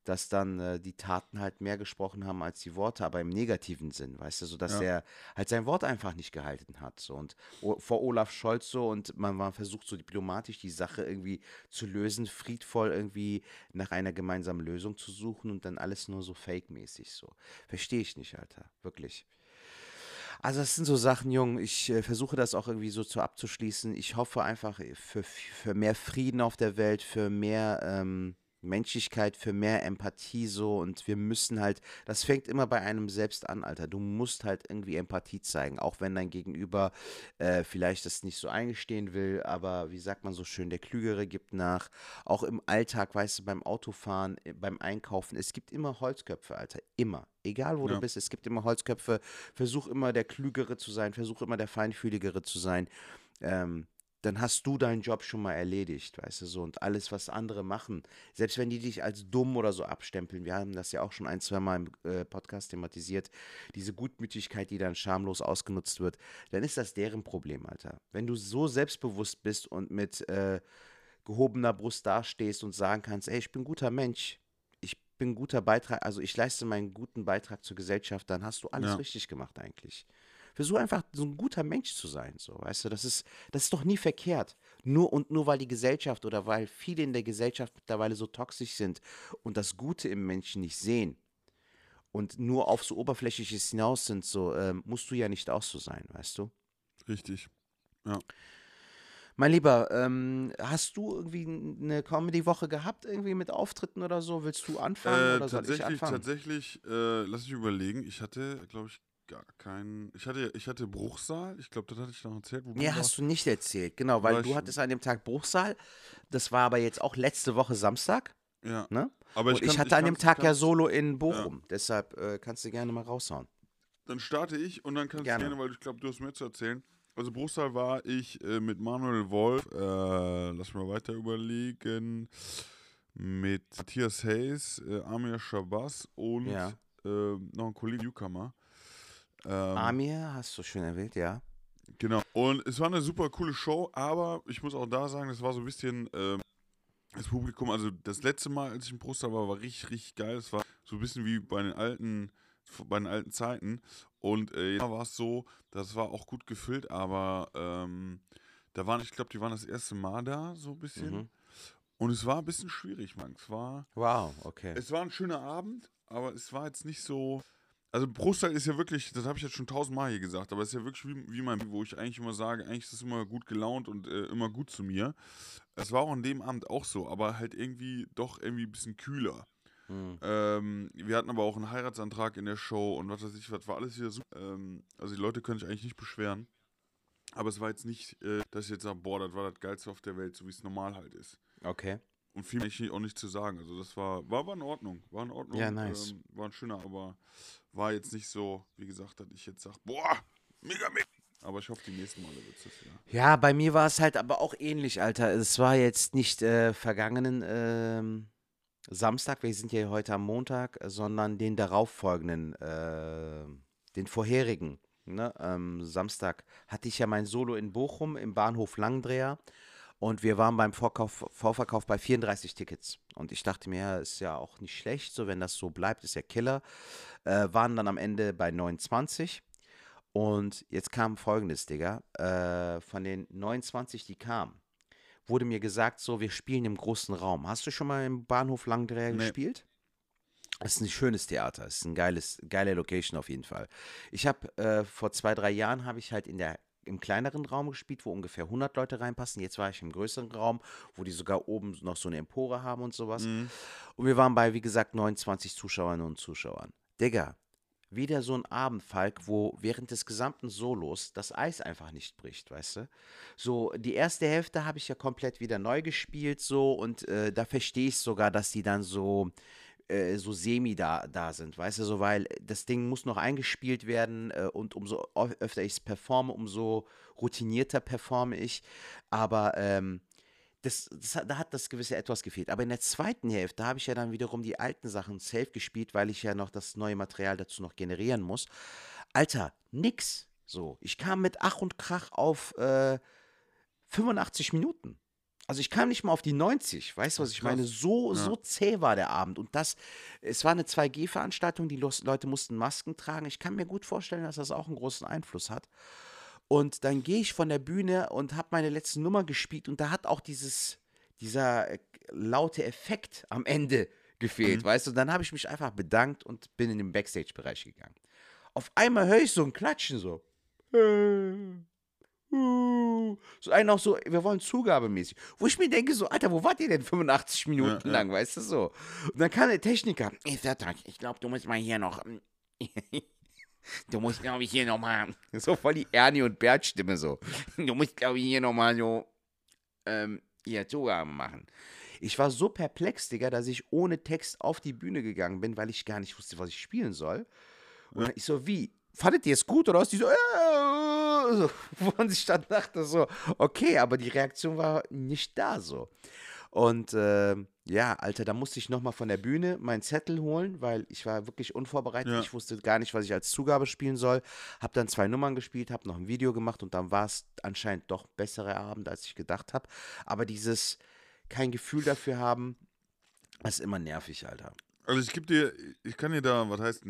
Dass dann äh, die Taten halt mehr gesprochen haben als die Worte, aber im negativen Sinn, weißt du, so, dass Ja. er halt sein Wort einfach nicht gehalten hat, so, und vor Olaf Scholz so, und man, man versucht so diplomatisch die Sache irgendwie zu lösen, friedvoll irgendwie nach einer gemeinsamen Lösung zu suchen und dann alles nur so fake-mäßig so. Verstehe ich nicht, Alter. Wirklich. Also das sind so Sachen, Jung. Ich äh, versuche das auch irgendwie so zu abzuschließen. Ich hoffe einfach für, für mehr Frieden auf der Welt, für mehr ähm, Menschlichkeit, für mehr Empathie so. Und wir müssen halt, das fängt immer bei einem selbst an, Alter. Du musst halt irgendwie Empathie zeigen, auch wenn dein Gegenüber äh, vielleicht das nicht so eingestehen will. Aber wie sagt man so schön, der Klügere gibt nach. Auch im Alltag, weißt du, beim Autofahren, äh, beim Einkaufen, es gibt immer Holzköpfe, Alter. Immer. Egal wo Ja. du bist, es gibt immer Holzköpfe. Versuch immer der Klügere zu sein, versuch immer der Feinfühligere zu sein. Ähm, dann hast du deinen Job schon mal erledigt, weißt du so. Und alles, was andere machen, selbst wenn die dich als dumm oder so abstempeln, wir haben das ja auch schon ein, zwei Mal im äh, Podcast thematisiert, diese Gutmütigkeit, die dann schamlos ausgenutzt wird, dann ist das deren Problem, Alter. Wenn du so selbstbewusst bist und mit äh, gehobener Brust dastehst und sagen kannst, ey, ich bin ein guter Mensch, ich bin ein guter Beitrag, also ich leiste meinen guten Beitrag zur Gesellschaft, dann hast du alles Ja. richtig gemacht eigentlich. Versuch einfach so ein guter Mensch zu sein, so, weißt du, das ist, das ist doch nie verkehrt. Nur und nur weil die Gesellschaft oder weil viele in der Gesellschaft mittlerweile so toxisch sind und das Gute im Menschen nicht sehen und nur auf so Oberflächliches hinaus sind, so, ähm, musst du ja nicht auch so sein, weißt du? Richtig. Mein Lieber, ähm, hast du irgendwie eine Comedy-Woche gehabt, irgendwie mit Auftritten oder so? Willst du anfangen Äh, oder soll ich tatsächlich, anfangen? tatsächlich, äh, lass mich überlegen. Ich hatte, glaube ich, gar keinen. Ich hatte, ich hatte Bruchsal. Ich glaube, das hatte ich noch erzählt. Wo Nee, warst. hast du nicht erzählt, genau, weil du ich- hattest an dem Tag Bruchsal. Das war aber jetzt auch letzte Woche Samstag, Ja. ne? Aber Und ich, kann- hatte an dem Tag ja Solo in Bochum. Deshalb äh, kannst du gerne mal raushauen. Dann starte ich und dann kannst Gerne. du gerne, weil ich glaube, du hast mehr zu erzählen. Also Bruchsal war ich äh, mit Manuel Wolf, äh, lass mal weiter überlegen, mit Matthias Hayes, äh, Amir Shabazz und Ja. äh, noch ein Kollege Newcomer. Ähm, Amir, hast du schön erwähnt, ja. Genau. Und es war eine super coole Show, aber ich muss auch da sagen, das war so ein bisschen ähm, das Publikum, also das letzte Mal, als ich im Brusttal war, war richtig, richtig geil. Es war so ein bisschen wie bei den alten, bei den alten Zeiten. Und äh, jetzt war es so, das war auch gut gefüllt, aber ähm, da waren, ich glaube, die waren das erste Mal da, so ein bisschen. Mhm. Und es war ein bisschen schwierig, man. Es war, Wow, okay. es war ein schöner Abend, aber es war jetzt nicht so. Also Brustteil ist ja wirklich, das habe ich jetzt schon tausendmal hier gesagt, aber es ist ja wirklich wie, wie mein, wo ich eigentlich immer sage, eigentlich ist es immer gut gelaunt und äh, immer gut zu mir. Es war auch an dem Abend auch so, aber halt irgendwie doch irgendwie ein bisschen kühler. Hm. Ähm, wir hatten aber auch einen Heiratsantrag in der Show und was weiß ich, was war alles wieder super. Ähm, also die Leute können sich eigentlich nicht beschweren. Aber es war jetzt nicht, äh, dass ich jetzt sage, boah, das war das Geilste auf der Welt, so wie es normal halt ist. Okay. Und viel mehr auch nicht zu sagen. Also das war, war, war in Ordnung. War in Ordnung. Ja, nice. Ähm, war ein schöner, aber war jetzt nicht so, wie gesagt, dass ich jetzt sage, boah, mega, mega. Aber ich hoffe, die nächsten Male wird es das wieder. Ja, bei mir war es halt aber auch ähnlich, Alter. Es war jetzt nicht äh, vergangenen ähm, Samstag, wir sind ja heute am Montag, sondern den darauffolgenden, äh, den vorherigen. Ne? Ähm, Samstag hatte ich ja mein Solo in Bochum im Bahnhof Langdreher und wir waren beim Vorkauf, Vorverkauf bei 34 Tickets. Und ich dachte mir, ja, ist ja auch nicht schlecht, so wenn das so bleibt, ist ja Killer. Äh, waren dann am Ende bei 29. Und jetzt kam folgendes, Digga. Äh, von den 29, die kamen, wurde mir gesagt, so, wir spielen im großen Raum. Hast du schon mal im Bahnhof Langdreher Nee. gespielt? Es ist ein schönes Theater, es ist ein geiles, geile Location auf jeden Fall. Ich habe äh, vor zwei, drei Jahren habe ich halt in der im kleineren Raum gespielt, wo ungefähr 100 Leute reinpassen. Jetzt war ich im größeren Raum, wo die sogar oben noch so eine Empore haben und sowas. Mhm. Und wir waren bei, wie gesagt, 29 Zuschauerinnen und Zuschauern. Digga, wieder so ein Abend, Falk, wo während des gesamten Solos das Eis einfach nicht bricht, weißt du? So, die erste Hälfte habe ich ja komplett wieder neu gespielt, so, und äh, da verstehe ich sogar, dass die dann so, äh, so semi da, da sind, weißt du, so, weil das Ding muss noch eingespielt werden äh, und umso öfter ich es performe, umso routinierter performe ich. Aber ähm, das, das, da hat das gewisse etwas gefehlt. Aber in der zweiten Hälfte habe ich ja dann wiederum die alten Sachen safe gespielt, weil ich ja noch das neue Material dazu noch generieren muss. Alter, nix. So, ich kam mit Ach und Krach auf äh, 85 Minuten. Also ich kam nicht mal auf die 90, weißt du, was ich meine? So, Ja. so zäh war der Abend. Und das, es war eine 2G-Veranstaltung, die Leute mussten Masken tragen. Ich kann mir gut vorstellen, dass das auch einen großen Einfluss hat. Und dann gehe ich von der Bühne und habe meine letzte Nummer gespielt und da hat auch dieses, dieser äh, laute Effekt am Ende gefehlt, weißt du? Und dann habe ich mich einfach bedankt und bin in den Backstage-Bereich gegangen. Auf einmal höre ich so ein Klatschen so. Uh. So einen auch so, wir wollen zugabemäßig. Wo ich mir denke, so, Alter, wo wart ihr denn 85 Minuten ja. lang, weißt du so? Und dann kam der Techniker, ich sag doch, ich glaube, du musst mal hier noch. Du musst, glaube ich, hier nochmal. So voll die Ernie und Bert-Stimme so. Du musst, glaube ich, hier nochmal so. Ähm, hier Zugaben machen. Ich war so perplex, Digga, dass ich ohne Text auf die Bühne gegangen bin, weil ich gar nicht wusste, was ich spielen soll. Und dann ich so, wie? Fandet ihr es gut oder was? Die so, äh, so, wo man sich dann dachte, so, okay, aber die Reaktion war nicht da so. Und ähm, ja, Alter, da musste ich nochmal von der Bühne meinen Zettel holen, weil ich war wirklich unvorbereitet. Ja. Ich wusste gar nicht, was ich als Zugabe spielen soll. Hab dann zwei Nummern gespielt, hab noch ein Video gemacht und dann war es anscheinend doch bessere Abend, als ich gedacht habe. Aber dieses kein Gefühl dafür haben, ist immer nervig, Alter. Also ich gebe dir, ich kann dir da, was heißt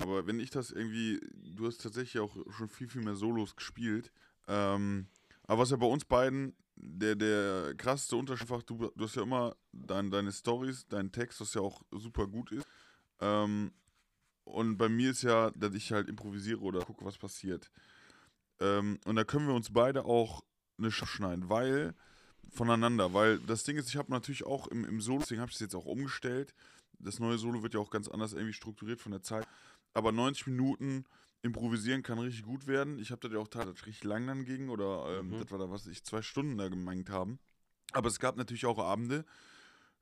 aber wenn ich das irgendwie, du hast tatsächlich auch schon viel, viel mehr Solos gespielt. Ähm, aber was ja bei uns beiden der, der krasseste Unterschied einfach, du, du hast ja immer dein, deine Stories, dein Text, was ja auch super gut ist. Ähm, und bei mir ist ja, dass ich halt improvisiere oder gucke, was passiert. Ähm, und da können wir uns beide auch eine Sch schneiden, weil voneinander, weil das Ding ist, ich habe natürlich auch im, im Solo, deswegen habe ich es jetzt auch umgestellt. Das neue Solo wird ja auch ganz anders irgendwie strukturiert von der Zeit. Aber 90 Minuten improvisieren kann richtig gut werden. Ich habe das ja auch tatsächlich richtig lang dann ging oder ähm, Mhm. das war da, was ich zwei Stunden da gemeint haben. Aber es gab natürlich auch Abende,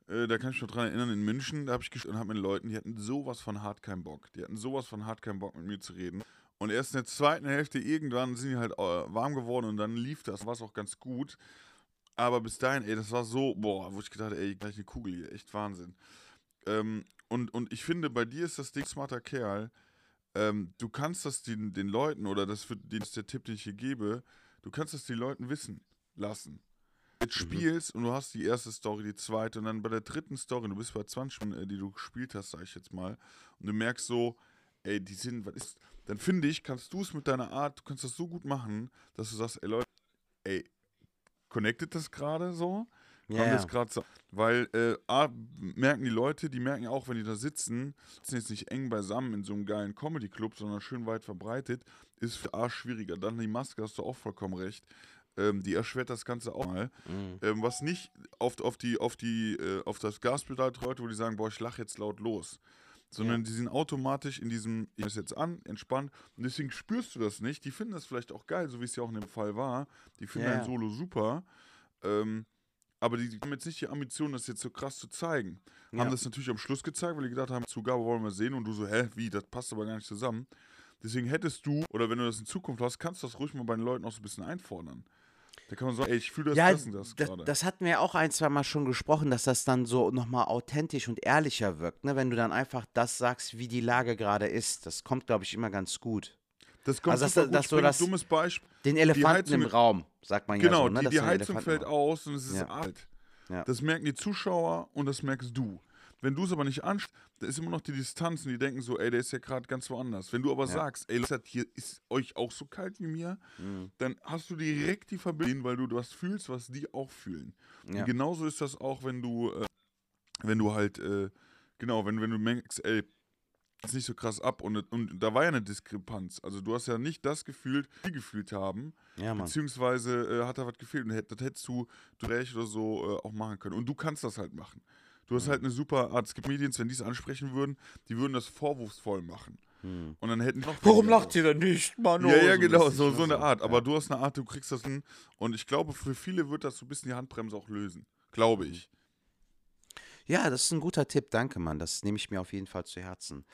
äh, da kann ich mich noch dran erinnern, in München, da habe ich gespielt und habe mit Leuten, die hatten sowas von hart keinen Bock. Die hatten sowas von hart keinen Bock mit mir zu reden. Und erst in der zweiten Hälfte irgendwann sind die halt äh, warm geworden und dann lief das, war es auch ganz gut. Aber bis dahin, ey, das war so, boah, wo ich gedacht habe, ey, gleich eine Kugel hier, echt Wahnsinn. Ähm, und, und ich finde, bei dir ist das Ding smarter Kerl. Ähm, du kannst das den, den Leuten, oder das, für, das ist der Tipp, den ich hier gebe, du kannst das den Leuten wissen lassen. Du jetzt spielst und du hast die erste Story, die zweite und dann bei der dritten Story, du bist bei 20 Stunden, äh, die du gespielt hast, sag ich jetzt mal, und du merkst so, ey, die sind, was ist, dann finde ich, kannst du es mit deiner Art, du kannst das so gut machen, dass du sagst, ey Leute, ey, connected das gerade so? Ja, Haben ja. das gerade so. Weil äh, A, merken die Leute, die merken ja auch, wenn die da sitzen, sitzen jetzt nicht eng beisammen in so einem geilen Comedy-Club, sondern schön weit verbreitet, ist für A schwieriger. Dann die Maske, hast du auch vollkommen recht. Ähm, die erschwert das Ganze auch mal. Mhm. Ähm, was nicht auf, auf, die, auf, die, äh, auf das Gaspedal Leute, wo die sagen, boah, ich lache jetzt laut los. Sondern die sind automatisch in diesem, ich es jetzt an, entspannt. Und deswegen spürst du das nicht. Die finden das vielleicht auch geil, so wie es ja auch in dem Fall war. Die finden Ja, ein ja. Solo super. Ähm, aber die, haben jetzt nicht die Ambition, das jetzt so krass zu zeigen. Ja. Haben das natürlich am Schluss gezeigt, weil die gedacht haben, Zugabe wollen wir sehen und du so, hä, wie, das passt aber gar nicht zusammen. Deswegen hättest du, oder wenn du das in Zukunft hast, kannst du das ruhig mal bei den Leuten auch so ein bisschen einfordern. Da kann man sagen, ey, ich fühle das, Ja, das und das das, gerade. das hatten wir auch ein, zwei Mal schon gesprochen, dass das dann so nochmal authentisch und ehrlicher wirkt, ne? wenn du dann einfach das sagst, wie die Lage gerade ist. Das kommt, glaube ich, immer ganz gut. Das kommt also das- das so das- dummes Beispiel. Den Elefanten im Raum, sagt man ja Genau, so. Ne? die, die Heizung fällt aus und es ist Ja. alt. Ja. Das merken die Zuschauer und das merkst du. Wenn du es aber nicht anschaust, da ist immer noch die Distanz und die denken so, ey, der ist ja gerade ganz woanders. Wenn du aber sagst, ey, Leute, hier ist euch auch so kalt wie mir, Mhm. dann hast du direkt die Verbindung, weil du was fühlst, was die auch fühlen. Ja. Und genauso ist das auch, wenn du, äh, wenn du halt, äh, genau, wenn, wenn du merkst, ey, ist nicht so krass ab und, und da war ja eine Diskrepanz. Also du hast ja nicht das gefühlt, die gefühlt haben, Ja, Mann. beziehungsweise äh, hat da was gefehlt und hätt- das hättest du durch oder so äh, auch machen können. Und du kannst das halt machen. Du hast halt eine super Art. Es gibt Medien, wenn die es ansprechen würden, die würden das vorwurfsvoll machen. Und dann hätten die noch weniger ihr denn nicht, Mann? ja, ja, genau, so, so eine Art. Aber du hast eine Art, du kriegst das hin. Und ich glaube, für viele wird das so ein bisschen die Handbremse auch lösen. Glaube ich. Ja, das ist ein guter Tipp, danke, Mann. Das nehme ich mir auf jeden Fall zu Herzen.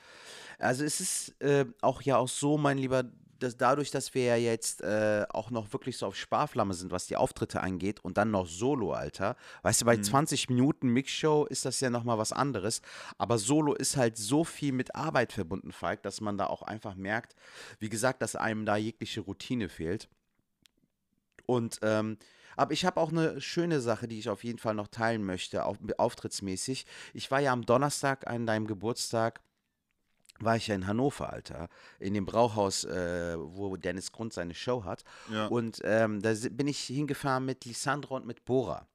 Also es ist äh, auch ja auch so, mein Lieber, dass dadurch, dass wir ja jetzt äh, auch noch wirklich so auf Sparflamme sind, was die Auftritte angeht und dann noch Solo, Alter. Weißt du, bei 20 Minuten Mixshow ist das ja nochmal was anderes. Aber Solo ist halt so viel mit Arbeit verbunden, Falk, dass man da auch einfach merkt, wie gesagt, dass einem da jegliche Routine fehlt. Und ähm, aber ich habe auch eine schöne Sache, die ich auf jeden Fall noch teilen möchte, auf, auftrittsmäßig. Ich war ja am Donnerstag an deinem Geburtstag, war ich ja in Hannover, Alter, in dem Brauhaus, äh, wo Dennis Grund seine Show hat. Ja. Und ähm, da bin ich hingefahren mit Lisandra und mit Bora.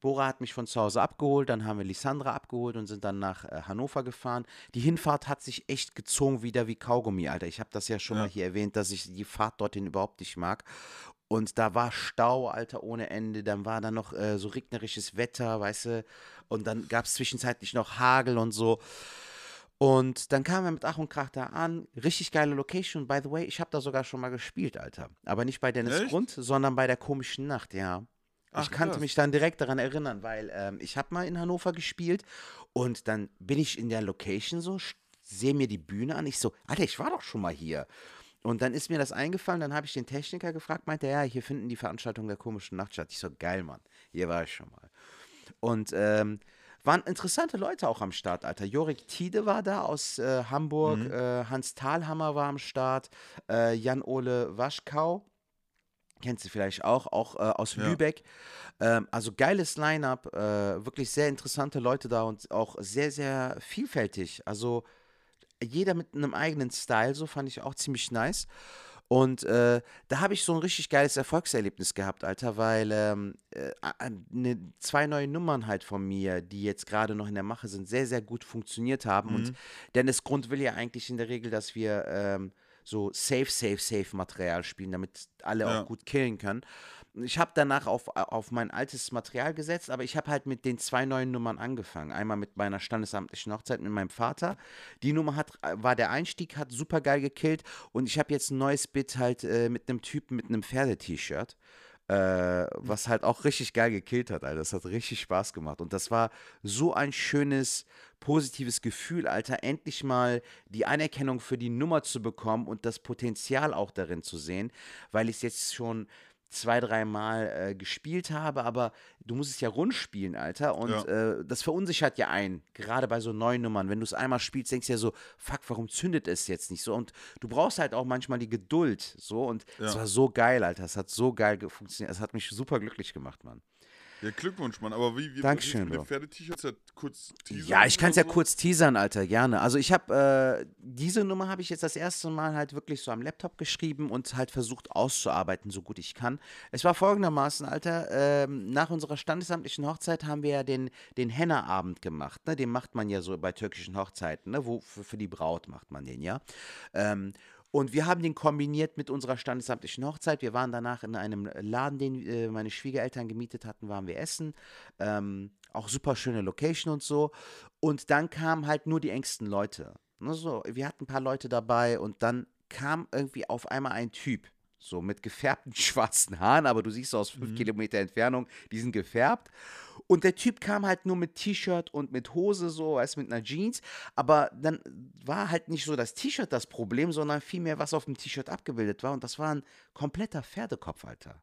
Bora hat mich von zu Hause abgeholt, dann haben wir Lisandra abgeholt und sind dann nach äh, Hannover gefahren. Die Hinfahrt hat sich echt gezogen wieder wie Kaugummi, Alter. Ich habe das ja schon Ja. mal hier erwähnt, dass ich die Fahrt dorthin überhaupt nicht mag. Und da war Stau, Alter, ohne Ende. Dann war da noch äh, so regnerisches Wetter, weißt du. Und dann gab es zwischenzeitlich noch Hagel und so. Und dann kamen wir mit Ach und Krach da an. Richtig geile Location. By the way, ich habe da sogar schon mal gespielt, Alter. Aber nicht bei Dennis Echt? Grund, sondern bei der komischen Nacht, ja. Ach, ich kannte krass. mich dann direkt daran erinnern, weil ähm, ich habe mal in Hannover gespielt und dann bin ich in der Location so, sehe mir die Bühne an. Ich so, Alter, ich war doch schon mal hier. Und dann ist mir das eingefallen, dann habe ich den Techniker gefragt, meinte er, ja, hier finden die Veranstaltungen der komischen Nacht statt. Ich so, geil, Mann, hier war ich schon mal. Und ähm, waren interessante Leute auch am Start, Alter. Jorik Tiede war da aus äh, Hamburg, äh, Hans Thalhammer war am Start, äh, Jan-Ole Waschkau, kennst du vielleicht auch, auch äh, aus Ja. Lübeck. Ähm, also geiles Line-Up, äh, wirklich sehr interessante Leute da und auch sehr, sehr vielfältig. Also jeder mit einem eigenen Style, so fand ich auch ziemlich nice. Und äh, da habe ich so ein richtig geiles Erfolgserlebnis gehabt, Alter, weil ähm, äh, ne, zwei neue Nummern halt von mir, die jetzt gerade noch in der Mache sind, sehr, sehr gut funktioniert haben. Und Dennis Grund will ja eigentlich in der Regel, dass wir ähm, so safe, safe, safe Material spielen, damit alle Ja. auch gut killen können. Ich habe danach auf, auf mein altes Material gesetzt, aber ich habe halt mit den zwei neuen Nummern angefangen. Einmal mit meiner standesamtlichen Hochzeit mit meinem Vater. Die Nummer hat, war der Einstieg, hat super geil gekillt. Und ich habe jetzt ein neues Bit halt äh, mit einem Typen mit einem Pferde-T-Shirt. Äh, was halt auch richtig geil gekillt hat, Alter. Das hat richtig Spaß gemacht. Und das war so ein schönes, positives Gefühl, Alter. Endlich mal die Anerkennung für die Nummer zu bekommen und das Potenzial auch darin zu sehen, weil ich es jetzt schon zwei, dreimal äh, gespielt habe, aber du musst es ja rund spielen, Alter. Und Ja. äh, das verunsichert ja einen, gerade bei so neuen Nummern. Wenn du es einmal spielst, denkst du ja so, fuck, warum zündet es jetzt nicht so? Und du brauchst halt auch manchmal die Geduld, so. Und es Ja. war so geil, Alter. Es hat so geil ge- funktioniert. Es hat mich super glücklich gemacht, Mann. Ja, Glückwunsch, Mann. Aber wie, wie Dankeschön, mit den Pferde-T-Shirts ja kurz teasern Ja, ich kann es ja so? kurz teasern, Alter, gerne. Also ich habe, äh, diese Nummer habe ich jetzt das erste Mal halt wirklich so am Laptop geschrieben und halt versucht auszuarbeiten, so gut ich kann. Es war folgendermaßen, Alter, ähm, nach unserer standesamtlichen Hochzeit haben wir ja den, den Henna-Abend gemacht, ne? Den macht man ja so bei türkischen Hochzeiten, ne? Wo, für, für die Braut macht man den, ja. Ähm, und wir haben den kombiniert mit unserer standesamtlichen Hochzeit. Wir waren danach in einem Laden, den äh, meine Schwiegereltern gemietet hatten, waren wir essen. Ähm, auch super schöne Location und so. Und dann kamen halt nur die engsten Leute. Ne, so, wir hatten ein paar Leute dabei und dann kam irgendwie auf einmal ein Typ. So mit gefärbten schwarzen Haaren, aber du siehst aus fünf Mhm. Kilometer Entfernung, die sind gefärbt. Und der Typ kam halt nur mit T-Shirt und mit Hose, so, weißt du, mit einer Jeans. Aber dann war halt nicht so das T-Shirt das Problem, sondern vielmehr, was auf dem T-Shirt abgebildet war. Und das war ein kompletter Pferdekopf, Alter.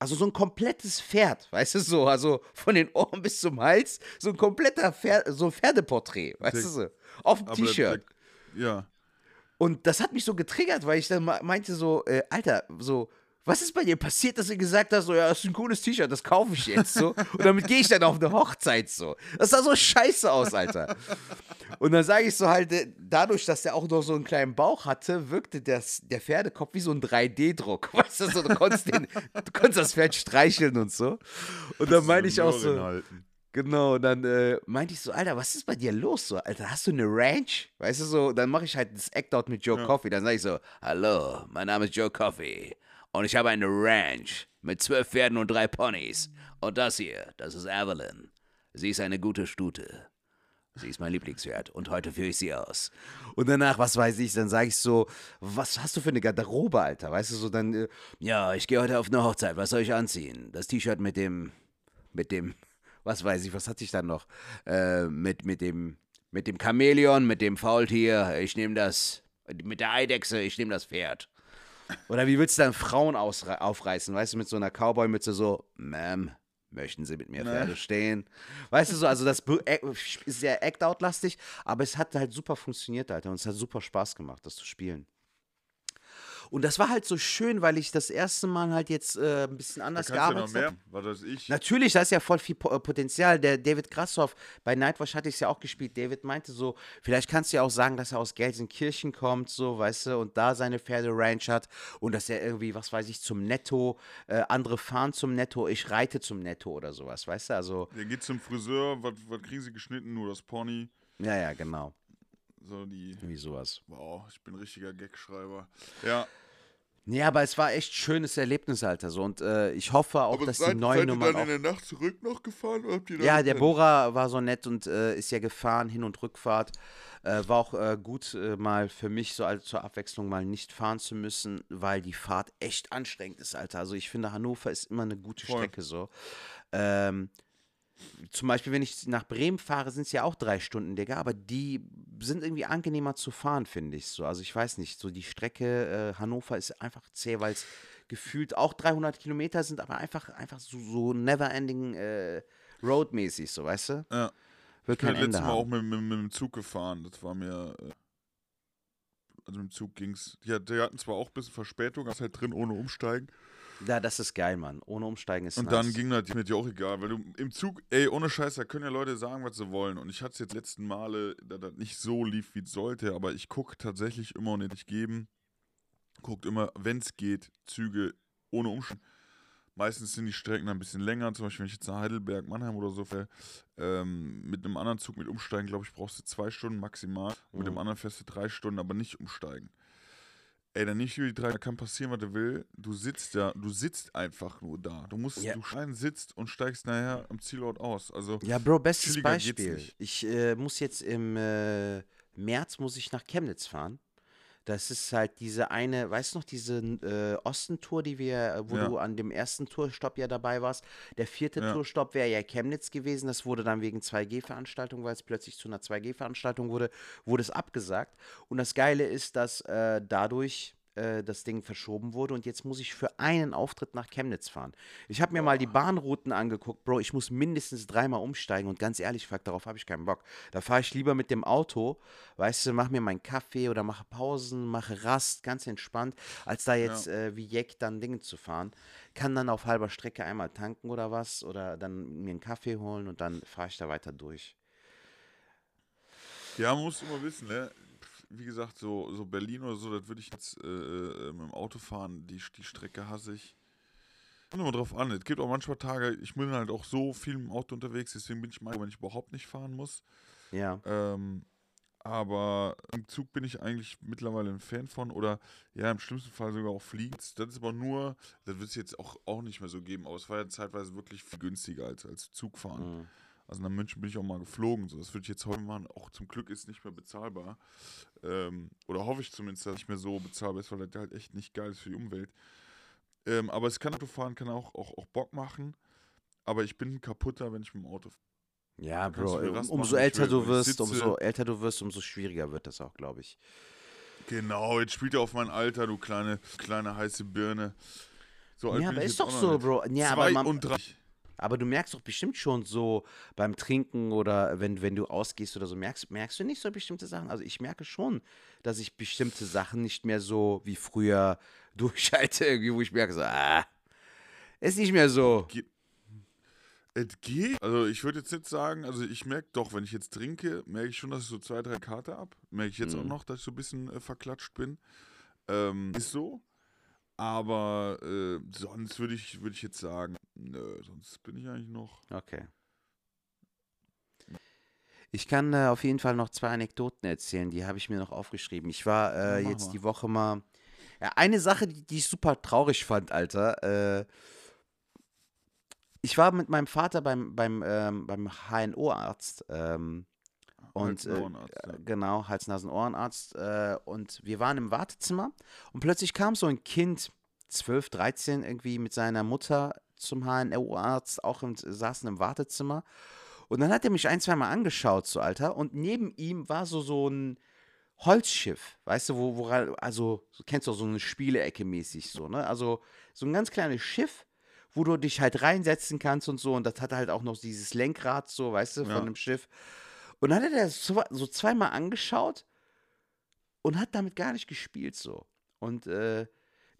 Also so ein komplettes Pferd, weißt du so, also von den Ohren bis zum Hals, so ein kompletter Pferd, so ein Pferdeporträt, weißt Der- du so, auf dem T-Shirt. Ja. Und das hat mich so getriggert, weil ich dann me- meinte so, äh, Alter, so, was ist bei dir passiert, dass du gesagt hast, so, ja, das ist ein cooles T-Shirt, das kaufe ich jetzt so. Und damit gehe ich dann auf eine Hochzeit so. Das sah so scheiße aus, Alter. Und dann sage ich so halt, äh, dadurch, dass der auch noch so einen kleinen Bauch hatte, wirkte das, der Pferdekopf wie so ein 3D-Druck. Weißt du, so, du konntest, den, du konntest das Pferd streicheln und so. Und dann meinte ich auch so, halten. Genau, dann äh, meinte ich so, Alter, was ist bei dir los? So, Alter, hast du eine Ranch? Weißt du so, dann mache ich halt das Act-Out mit Joe Ja. Coffee. Dann sage ich so, hallo, mein Name ist Joe Coffee und ich habe eine Ranch mit zwölf Pferden und drei Ponys. Und das hier, das ist Evelyn. Sie ist eine gute Stute. Sie ist mein Lieblingspferd und heute führe ich sie aus. Und danach, was weiß ich, dann sage ich so, was hast du für eine Garderobe, Alter? Weißt du, so dann, äh, ja, ich gehe heute auf eine Hochzeit, was soll ich anziehen? Das T-Shirt mit dem, mit dem, was weiß ich, was hatte ich dann noch? Äh, mit, mit dem, mit dem Chamäleon, mit dem Faultier, ich nehme das, mit der Eidechse, ich nehme das Pferd. Oder wie willst du dann Frauen aufreißen, weißt du, mit so einer Cowboy-Mütze so, Ma'am, möchten Sie mit mir Ne. Pferde stehen? Weißt du so, also das äh, ist sehr Act-Out-lastig, aber es hat halt super funktioniert, Alter, und es hat super Spaß gemacht, das zu spielen. Und das war halt so schön, weil ich das erste Mal halt jetzt äh, ein bisschen anders gearbeitet habe. Was weiß ich. Natürlich, da ist ja voll viel äh, Potenzial. Der David Grassoff bei Nightwatch hatte ich es ja auch gespielt. David meinte so, vielleicht kannst du ja auch sagen, dass er aus Gelsenkirchen kommt, so, weißt du, und da seine Pferderanch hat und dass er irgendwie, was weiß ich, zum Netto, äh, andere fahren zum Netto, ich reite zum Netto oder sowas, weißt du, also, Der geht zum Friseur, was kriegen sie geschnitten? Nur das Pony. ja, ja, genau, So die. irgendwie sowas. Wow, ich bin richtiger Gagschreiber. Ja. Nee, aber es war echt schönes Erlebnis, Alter, so, und äh, ich hoffe auch, dass die neuen Nummern auch der Nacht zurück noch gefahren ihr Ja, der? Bora war so nett und äh, ist ja gefahren, Hin- und Rückfahrt. Äh, war auch äh, gut, äh, mal für mich so als zur Abwechslung mal nicht fahren zu müssen, weil die Fahrt echt anstrengend ist, Alter. Also ich finde, Hannover ist immer eine gute Voll. Strecke so. Ähm, zum Beispiel, wenn ich nach Bremen fahre, sind es ja auch drei Stunden, Digga, aber die sind irgendwie angenehmer zu fahren, finde ich so. Also ich weiß nicht, so die Strecke äh, Hannover ist einfach zäh, weil es gefühlt auch 300 Kilometer sind, aber einfach, einfach so, so never-ending äh, roadmäßig, so, weißt du? Ja. Will Ich bin kein das letzte Ende Mal auch mit, mit, mit dem Zug gefahren. Das war mir. äh, Also mit dem Zug ging's. Die, hat- die hatten zwar auch ein bisschen Verspätung, aber halt drin ohne Umsteigen. Ja, das ist geil, Mann. Ohne Umsteigen ist Und nice. dann ging das mir dir auch egal, weil du im Zug, ey, ohne Scheiß, da können ja Leute sagen, was sie wollen. Und ich hatte es jetzt letzten Male, da das nicht so lief, wie es sollte, aber ich gucke tatsächlich immer und nicht geben. Guckt immer, wenn es geht, Züge ohne Umsteigen. Meistens sind die Strecken ein bisschen länger, zum Beispiel wenn ich jetzt nach Heidelberg, Mannheim oder so fahre, ähm, mit einem anderen Zug mit Umsteigen, glaube ich, brauchst du zwei Stunden maximal. Und mit dem Mhm. anderen fährst du drei Stunden, aber nicht umsteigen. Ey, dann nicht über die drei, da kann passieren, was du will. Du sitzt ja, du sitzt einfach nur da. Du musst, Ja. du schein sitzt und steigst nachher am Zielort aus. Also, Ja, Bro, bestes Beispiel. Ich äh, muss jetzt im äh, März muss ich nach Chemnitz fahren. Das ist halt diese eine, weißt du noch, diese äh, Ostentour, die wir, äh, wo Ja. du an dem ersten Tourstopp ja dabei warst. Der vierte Ja. Tourstopp wäre ja Chemnitz gewesen. Das wurde dann wegen 2G-Veranstaltung, weil es plötzlich zu einer 2G-Veranstaltung wurde, wurde es abgesagt. Und das Geile ist, dass äh, dadurch äh, das Ding verschoben wurde und jetzt muss ich für einen Auftritt nach Chemnitz fahren. Ich habe mir mal die Bahnrouten angeguckt, Bro, ich muss mindestens dreimal umsteigen und ganz ehrlich, fuck, darauf habe ich keinen Bock. Da fahre ich lieber mit dem Auto, weißt du, mach mir meinen Kaffee oder mache Pausen, mache Rast, ganz entspannt, als da jetzt äh, wie Jack dann Dinge zu fahren. Kann dann auf halber Strecke einmal tanken oder was oder dann mir einen Kaffee holen und dann fahre ich da weiter durch. ja, man muss immer wissen, ne? Wie gesagt, so, so Berlin oder so, das würde ich jetzt äh, äh, mit dem Auto fahren. Die, die Strecke hasse ich. Kommt immer drauf an. Es gibt auch manchmal Tage, ich bin halt auch so viel im Auto unterwegs, deswegen bin ich mal, wenn ich überhaupt nicht fahren muss. Ja. Ähm, aber im Zug bin ich eigentlich mittlerweile ein Fan von oder ja, im schlimmsten Fall sogar auch fliegen. Das ist aber nur, das wird es jetzt auch, auch nicht mehr so geben, aber es war ja zeitweise wirklich viel günstiger als, als Zugfahren. Mhm. Also nach München bin ich auch mal geflogen. So, das würde ich jetzt heute machen. Auch zum Glück ist nicht mehr bezahlbar. Ähm, oder hoffe ich zumindest, dass nicht mehr so bezahlbar ist, weil das halt echt nicht geil ist für die Umwelt. Ähm, aber es kann Autofahren kann auch, auch, auch Bock machen. Aber ich bin kaputter, wenn ich mit dem Auto fahre. Ja, Bro, Rast umso älter du wirst, umso älter du wirst, umso schwieriger wird das auch, glaube ich. Genau, jetzt spielt er auf mein Alter, du kleine, kleine heiße Birne. So alt Ja, aber ist doch so. Bro. Ja, aber, man, 32. aber du merkst doch bestimmt schon so beim Trinken oder wenn, wenn du ausgehst oder so, merkst, merkst du nicht so bestimmte Sachen? Also ich merke schon, dass ich bestimmte Sachen nicht mehr so wie früher durchschalte, irgendwie, wo ich merke so, ah, ist nicht mehr so. Es geht. Also ich würde jetzt nicht sagen, also ich merke doch, wenn ich jetzt trinke, merke ich schon, dass ich so zwei, drei Karte ab. Merke ich jetzt auch Mhm. noch, dass ich so ein bisschen äh, verklatscht bin. Ähm, ist so. Aber äh, sonst würde ich, würd ich jetzt sagen, nö, sonst bin ich eigentlich noch. Okay. Ich kann äh, auf jeden Fall noch zwei Anekdoten erzählen, die habe ich mir noch aufgeschrieben. Ich war äh, Ja, jetzt mal. die Woche mal. Ja, eine Sache, die, die ich super traurig fand, Alter. Äh, ich war mit meinem Vater beim, beim, ähm, beim HNO-Arzt. Ähm, und äh, Hals-Ohrenarzt, ja. genau, Hals-Nasen-Ohrenarzt. Äh, und wir waren im Wartezimmer und plötzlich kam so ein Kind, 12, 13, irgendwie mit seiner Mutter zum HNO-Arzt, auch im, saßen im Wartezimmer. Und dann hat er mich ein, zweimal angeschaut, so Alter. Und neben ihm war so, so ein Holzschiff, weißt du, wo, wo also, du kennst doch so eine Spielecke mäßig so, ne? Also so ein ganz kleines Schiff, wo du dich halt reinsetzen kannst und so. Und das hatte halt auch noch dieses Lenkrad, so, weißt du, Ja. von dem Schiff. Und dann hat er das so, so zweimal angeschaut und hat damit gar nicht gespielt, so. Und äh,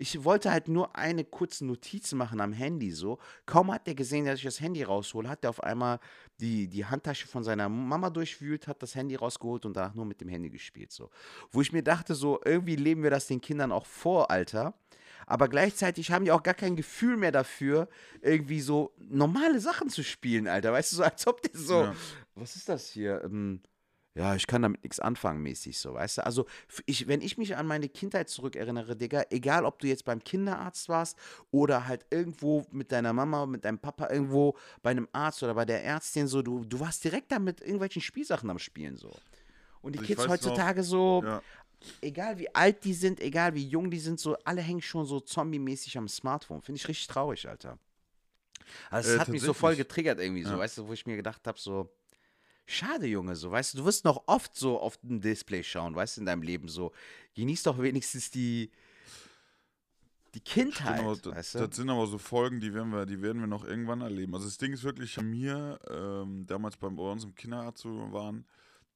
ich wollte halt nur eine kurze Notiz machen am Handy, so. Kaum hat er gesehen, dass ich das Handy raushole, hat er auf einmal die, die Handtasche von seiner Mama durchwühlt, hat das Handy rausgeholt und danach nur mit dem Handy gespielt, so. Wo ich mir dachte, so, irgendwie leben wir das den Kindern auch vor, Alter. Aber gleichzeitig haben die auch gar kein Gefühl mehr dafür, irgendwie so normale Sachen zu spielen, Alter. Weißt du, so als ob die so, Ja. was ist das hier? Ähm, ja, ich kann damit nichts anfangen, mäßig so, weißt du? Also, ich, wenn ich mich an meine Kindheit zurückerinnere, Digga, egal ob du jetzt beim Kinderarzt warst oder halt irgendwo mit deiner Mama, mit deinem Papa irgendwo bei einem Arzt oder bei der Ärztin, so, du, du warst direkt da mit irgendwelchen Spielsachen am Spielen, so. Und die Also ich Kids weiß noch, heutzutage so, Ja. Egal wie alt die sind, egal wie jung die sind, so, alle hängen schon so zombie-mäßig am Smartphone. Finde ich richtig traurig, Alter. Also, es Äh, hat mich so voll getriggert irgendwie, so, Ja. weißt du, wo ich mir gedacht habe, so, schade, Junge, so, weißt du, du wirst noch oft so auf dem Display schauen, weißt du, in deinem Leben, so, genieß doch wenigstens die, die Kindheit, Genau, das, weißt du? das sind aber so Folgen, die werden wir, die werden wir noch irgendwann erleben. Also das Ding ist wirklich, mir, ähm, damals beim, bei uns im Kinderarzt waren,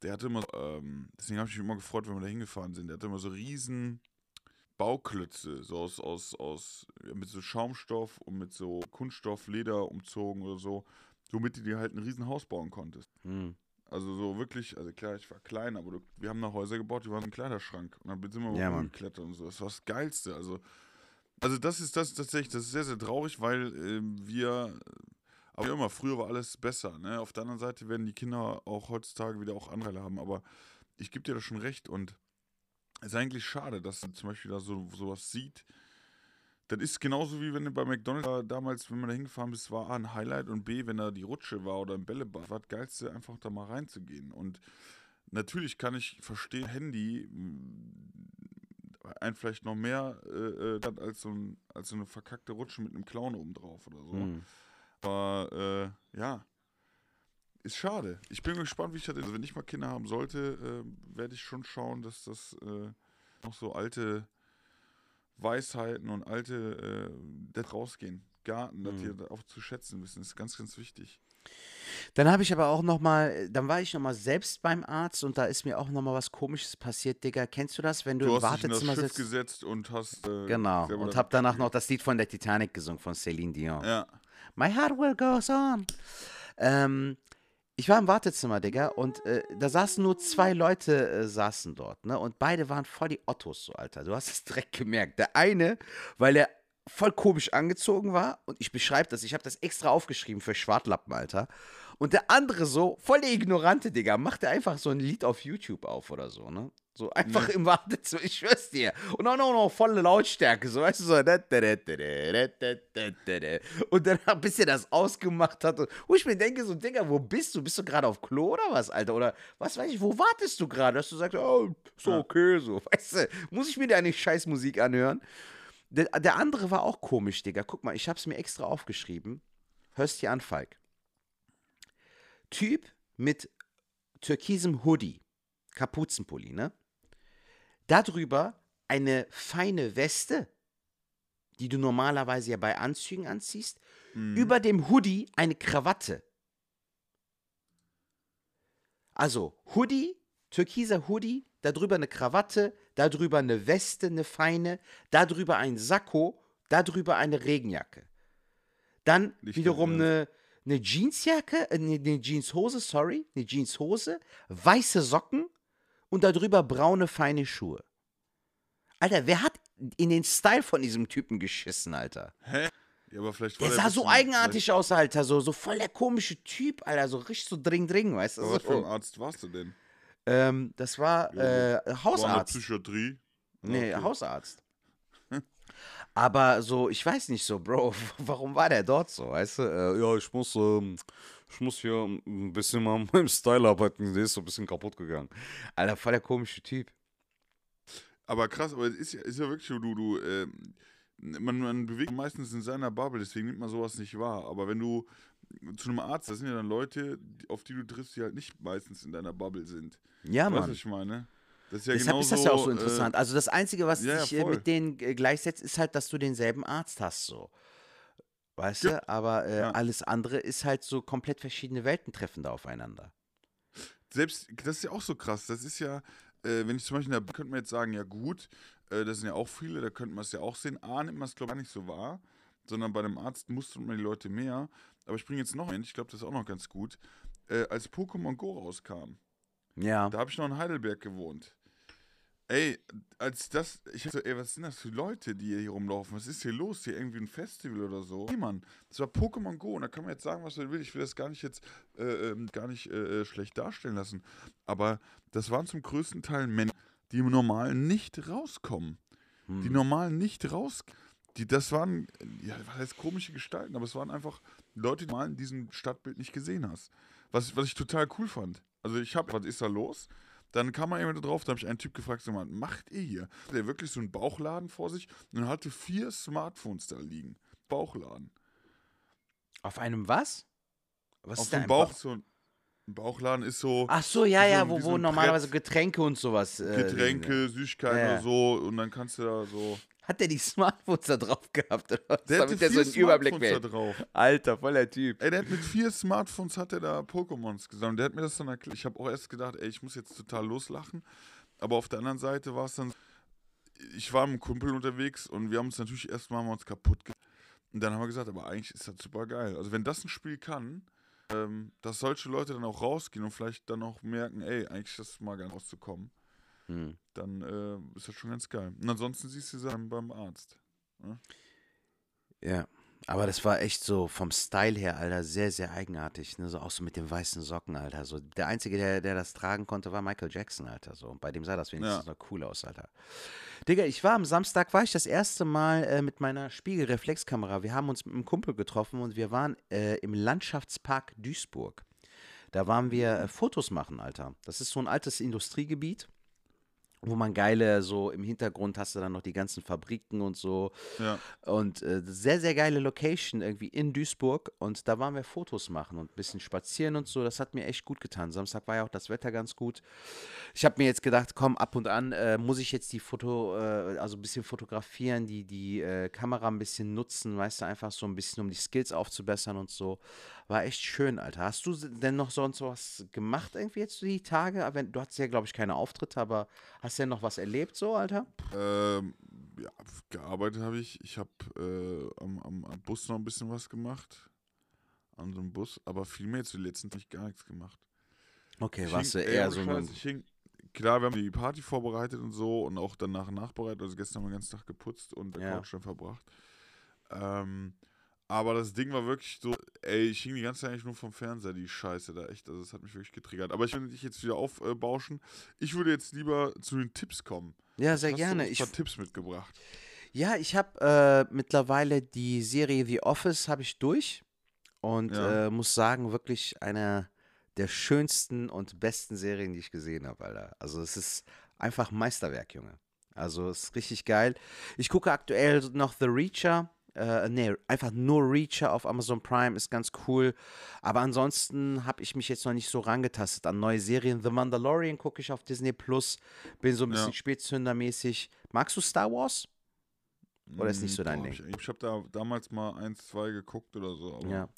der hatte immer, ähm, deswegen habe ich mich immer gefreut, wenn wir da hingefahren sind, der hatte immer so riesen Bauklötze, so aus, aus, aus, mit so Schaumstoff und mit so Kunststoff, Leder umzogen oder so, womit du dir halt ein riesen Haus bauen konntest. Hm. Also so wirklich, also klar, ich war klein, aber du, wir haben da Häuser gebaut, die waren ein Kleiderschrank. Und dann sind wir Ja, geklettert und so. Das war das Geilste. Also, also das ist das tatsächlich, das ist sehr, sehr traurig, weil ähm, wir, aber immer, früher war alles besser. Ne? Auf der anderen Seite werden die Kinder auch heutzutage wieder auch Anteile haben, aber ich gebe dir da schon recht und es ist eigentlich schade, dass man zum Beispiel da so sowas sieht. Das ist genauso wie wenn du bei McDonalds da damals, wenn man da hingefahren bist, war A ein Highlight und B, wenn da die Rutsche war oder ein Bällebad, war das Geilste, einfach da mal reinzugehen. Und natürlich kann ich verstehen, Handy mh, ein vielleicht noch mehr äh, äh, als, so ein, als so eine verkackte Rutsche mit einem Clown oben drauf oder so. Hm. Aber äh, ja, ist schade. Ich bin gespannt, wie ich das. Also wenn ich mal Kinder haben sollte, äh, werde ich schon schauen, dass das äh, noch so alte Weisheiten und alte äh, das rausgehen. Garten, dass Mhm. die auch zu schätzen wissen, ist ganz, ganz wichtig. Dann habe ich aber auch noch mal, dann war ich noch mal selbst beim Arzt und da ist mir auch noch mal was Komisches passiert, Digga. Kennst du das, wenn du, Du im Wartezimmer sitzt? gesetzt und hast. Äh, Genau. Und da hab danach noch das Lied von der Titanic gesungen, von Celine Dion. Ja. My heart will goes on. Ähm, ich war im Wartezimmer, Digga, und äh, da saßen nur zwei Leute, äh, saßen dort, ne? Und beide waren voll die Ottos, so, Alter. Du hast es direkt gemerkt. Der eine, weil er voll komisch angezogen war, und ich beschreibe das, ich habe das extra aufgeschrieben für Schwartlappen, Alter. Und der andere so, voll der Ignorante, Digga, machte einfach so ein Lied auf YouTube auf oder so, ne? So einfach im Wartezimmer, ich schwör's dir. Und auch noch, noch volle Lautstärke, so weißt du, so. Und dann, bis er das ausgemacht hat, wo ich mir denke, so, Digga, wo bist du? Bist du gerade auf Klo oder was, Alter? Oder was weiß ich, wo wartest du gerade? Dass du sagst, oh, so okay, so. Weißt du, muss ich mir deine scheiß Musik anhören? Der, der andere war auch komisch, Digga. Guck mal, ich hab's mir extra aufgeschrieben. Hörst dir an, Falk. Typ mit türkisem Hoodie, Kapuzenpulli, ne? Darüber eine feine Weste, die du normalerweise ja bei Anzügen anziehst. Über dem Hoodie eine Krawatte. Also Hoodie, türkiser Hoodie, darüber eine Krawatte, darüber eine Weste, eine feine, darüber ein Sakko, darüber eine Regenjacke. Dann Nicht wiederum eine, eine Jeansjacke, äh, eine, eine Jeanshose, sorry, eine Jeanshose, weiße Socken und darüber braune, feine Schuhe. Alter, wer hat in den Style von diesem Typen geschissen, Alter? Ja, aber vielleicht war Der der sah so eigenartig aus, Alter, so, so voll der komische Typ, Alter, so richtig so dring, dring, weißt du? Was für ein. Arzt warst du denn? Ähm, das war äh, War Hausarzt. Psychiatrie? Nee, Okay. Hausarzt. Aber so, ich weiß nicht so, Bro, warum war der dort so, weißt du? Äh, ja, ich muss, ähm, ich muss hier ein bisschen mal an meinem Style arbeiten, der ist so ein bisschen kaputt gegangen. Alter, voll der komische Typ. Aber krass, aber es ist ja, ist ja wirklich so, du, du, ähm, man, man bewegt meistens in seiner Bubble, deswegen nimmt man sowas nicht wahr. Aber wenn du zu einem Arzt, das sind ja dann Leute, auf die du triffst, die halt nicht meistens in deiner Bubble sind. Ja, weißt Mann. was ich meine? Das ist ja Deshalb genauso, ist das ja auch so äh, interessant. also das Einzige, was ja, ja, dich äh, voll. mit denen äh, gleichsetzt, ist halt, dass du denselben Arzt hast, so. Weißt Ja. du? Aber äh, Ja. alles andere ist halt so komplett verschiedene Welten treffen da aufeinander. selbst, das ist ja auch so krass. Das ist ja, äh, wenn ich zum Beispiel, da könnte man jetzt sagen, ja gut, äh, das sind ja auch viele, da könnte man es ja auch sehen. A, nimmt man es, glaube ich, gar nicht so wahr, sondern bei einem Arzt mustert man die Leute mehr. Aber ich bringe jetzt noch einen, ich glaube, das ist auch noch ganz gut. Äh, als Pokémon Go rauskam, Ja. da habe ich noch in Heidelberg gewohnt. Ey, als das, ich so, ey, was sind das für Leute, die hier rumlaufen? Was ist hier los? Hier irgendwie ein Festival oder so? Hey, Mann, das war Pokémon Go und da kann man jetzt sagen, was man will. Ich will das gar nicht jetzt äh, ähm, gar nicht äh, äh, schlecht darstellen lassen. Aber das waren zum größten Teil Menschen, die im Normalen nicht rauskommen. Die Hm. Normalen nicht raus. Die, das waren, ja, was heißt komische Gestalten, aber es waren einfach Leute, die du mal in diesem Stadtbild nicht gesehen hast. Was, was ich total cool fand. Also ich habe, was ist da los? Dann kam mal jemand da drauf, da habe ich einen Typ gefragt, sag mal, macht ihr hier? Der wirklich so einen Bauchladen vor sich und hatte vier Smartphones da liegen. Bauchladen. Auf einem was? Was Auf ist dem Bauch Ba- so ein Bauchladen ist so Ach so, ja, so ja, wo, so wo ein normalerweise. Getränke und sowas. Äh, Getränke, Süßigkeiten Ja, ja. oder so und dann kannst du da so. Hat der die Smartphones da drauf gehabt? Oder was? Der hatte Damit der so einen Überblick Smartphones da behält. drauf. Alter, voller Typ. Ey, der hat mit vier Smartphones hat er da Pokémons gesammelt. Der hat mir das dann erklärt. Ich habe auch erst gedacht, ey, ich muss jetzt total loslachen. Aber auf der anderen Seite war es dann, ich war mit einem Kumpel unterwegs und wir haben uns natürlich erstmal uns kaputt gemacht. Und dann haben wir gesagt, aber eigentlich ist das super geil. Also wenn das ein Spiel kann, ähm, dass solche Leute dann auch rausgehen und vielleicht dann auch merken, ey, eigentlich ist das mal geil rauszukommen, Hm. dann äh, ist das schon ganz geil. Und ansonsten siehst du sie beim Arzt. Ja. Aber das war echt so vom Style her, Alter, sehr, sehr eigenartig. Ne? So auch so mit den weißen Socken, Alter. So, der Einzige, der, der das tragen konnte, war Michael Jackson, Alter. So. Und bei dem sah das wenigstens Ja. noch cool aus, Alter. Digga, ich war am Samstag, war ich das erste Mal äh, mit meiner Spiegelreflexkamera. Wir haben uns mit einem Kumpel getroffen und wir waren äh, im Landschaftspark Duisburg. Da waren wir äh, Fotos machen, Alter. Das ist so ein altes Industriegebiet, wo man geile, so im Hintergrund hast du dann noch die ganzen Fabriken und so. Ja. Und äh, sehr, sehr geile Location irgendwie in Duisburg. Und da waren wir Fotos machen und ein bisschen spazieren und so. Das hat mir echt gut getan. Samstag war ja auch das Wetter ganz gut. Ich habe mir jetzt gedacht, komm, ab und an äh, muss ich jetzt die Foto, äh, also ein bisschen fotografieren, die, die äh, Kamera ein bisschen nutzen, weißt du, einfach so ein bisschen, um die Skills aufzubessern und so. War echt schön, Alter. Hast du denn noch sonst was gemacht irgendwie jetzt die Tage? Aber Du hattest ja, glaube ich, keine Auftritte, aber hast du denn noch was erlebt so, Alter? Ähm, ja, gearbeitet habe ich. Ich habe äh, am, am, am Bus noch ein bisschen was gemacht. An so einem Bus. Aber viel mehr zu den letzten Tagen gar nichts gemacht. Okay, Ich warst du hing- ey, eher so ein hing, Klar, wir haben die Party vorbereitet und so und auch danach nachbereitet. Also gestern haben wir den ganzen Tag geputzt und der Ja. Couch dann verbracht. Ähm, Aber das Ding war wirklich so, ey, ich hing die ganze Zeit eigentlich nur vom Fernseher, die Scheiße da, echt. Also, das hat mich wirklich getriggert. Aber ich will dich jetzt wieder aufbauschen. Ich würde jetzt lieber zu den Tipps kommen. Ja, sehr Hast gerne. Du Ich, ein paar Tipps mitgebracht. ja, ich habe äh, mittlerweile die Serie The Office habe ich durch und Ja. äh, muss sagen, wirklich eine der schönsten und besten Serien, die ich gesehen habe, Alter. Also es ist einfach ein Meisterwerk, Junge. Also es ist richtig geil. Ich gucke aktuell noch The Reacher. Äh, nee, einfach nur Reacher auf Amazon Prime ist ganz cool. Aber ansonsten habe ich mich jetzt noch nicht so rangetastet an neue Serien. The Mandalorian gucke ich auf Disney Plus. Bin so ein bisschen Ja. Spätzündermäßig. Magst du Star Wars? Oder ist nicht so dein boah, Ding? Ich, ich habe da damals mal eins, zwei geguckt oder so. Ja.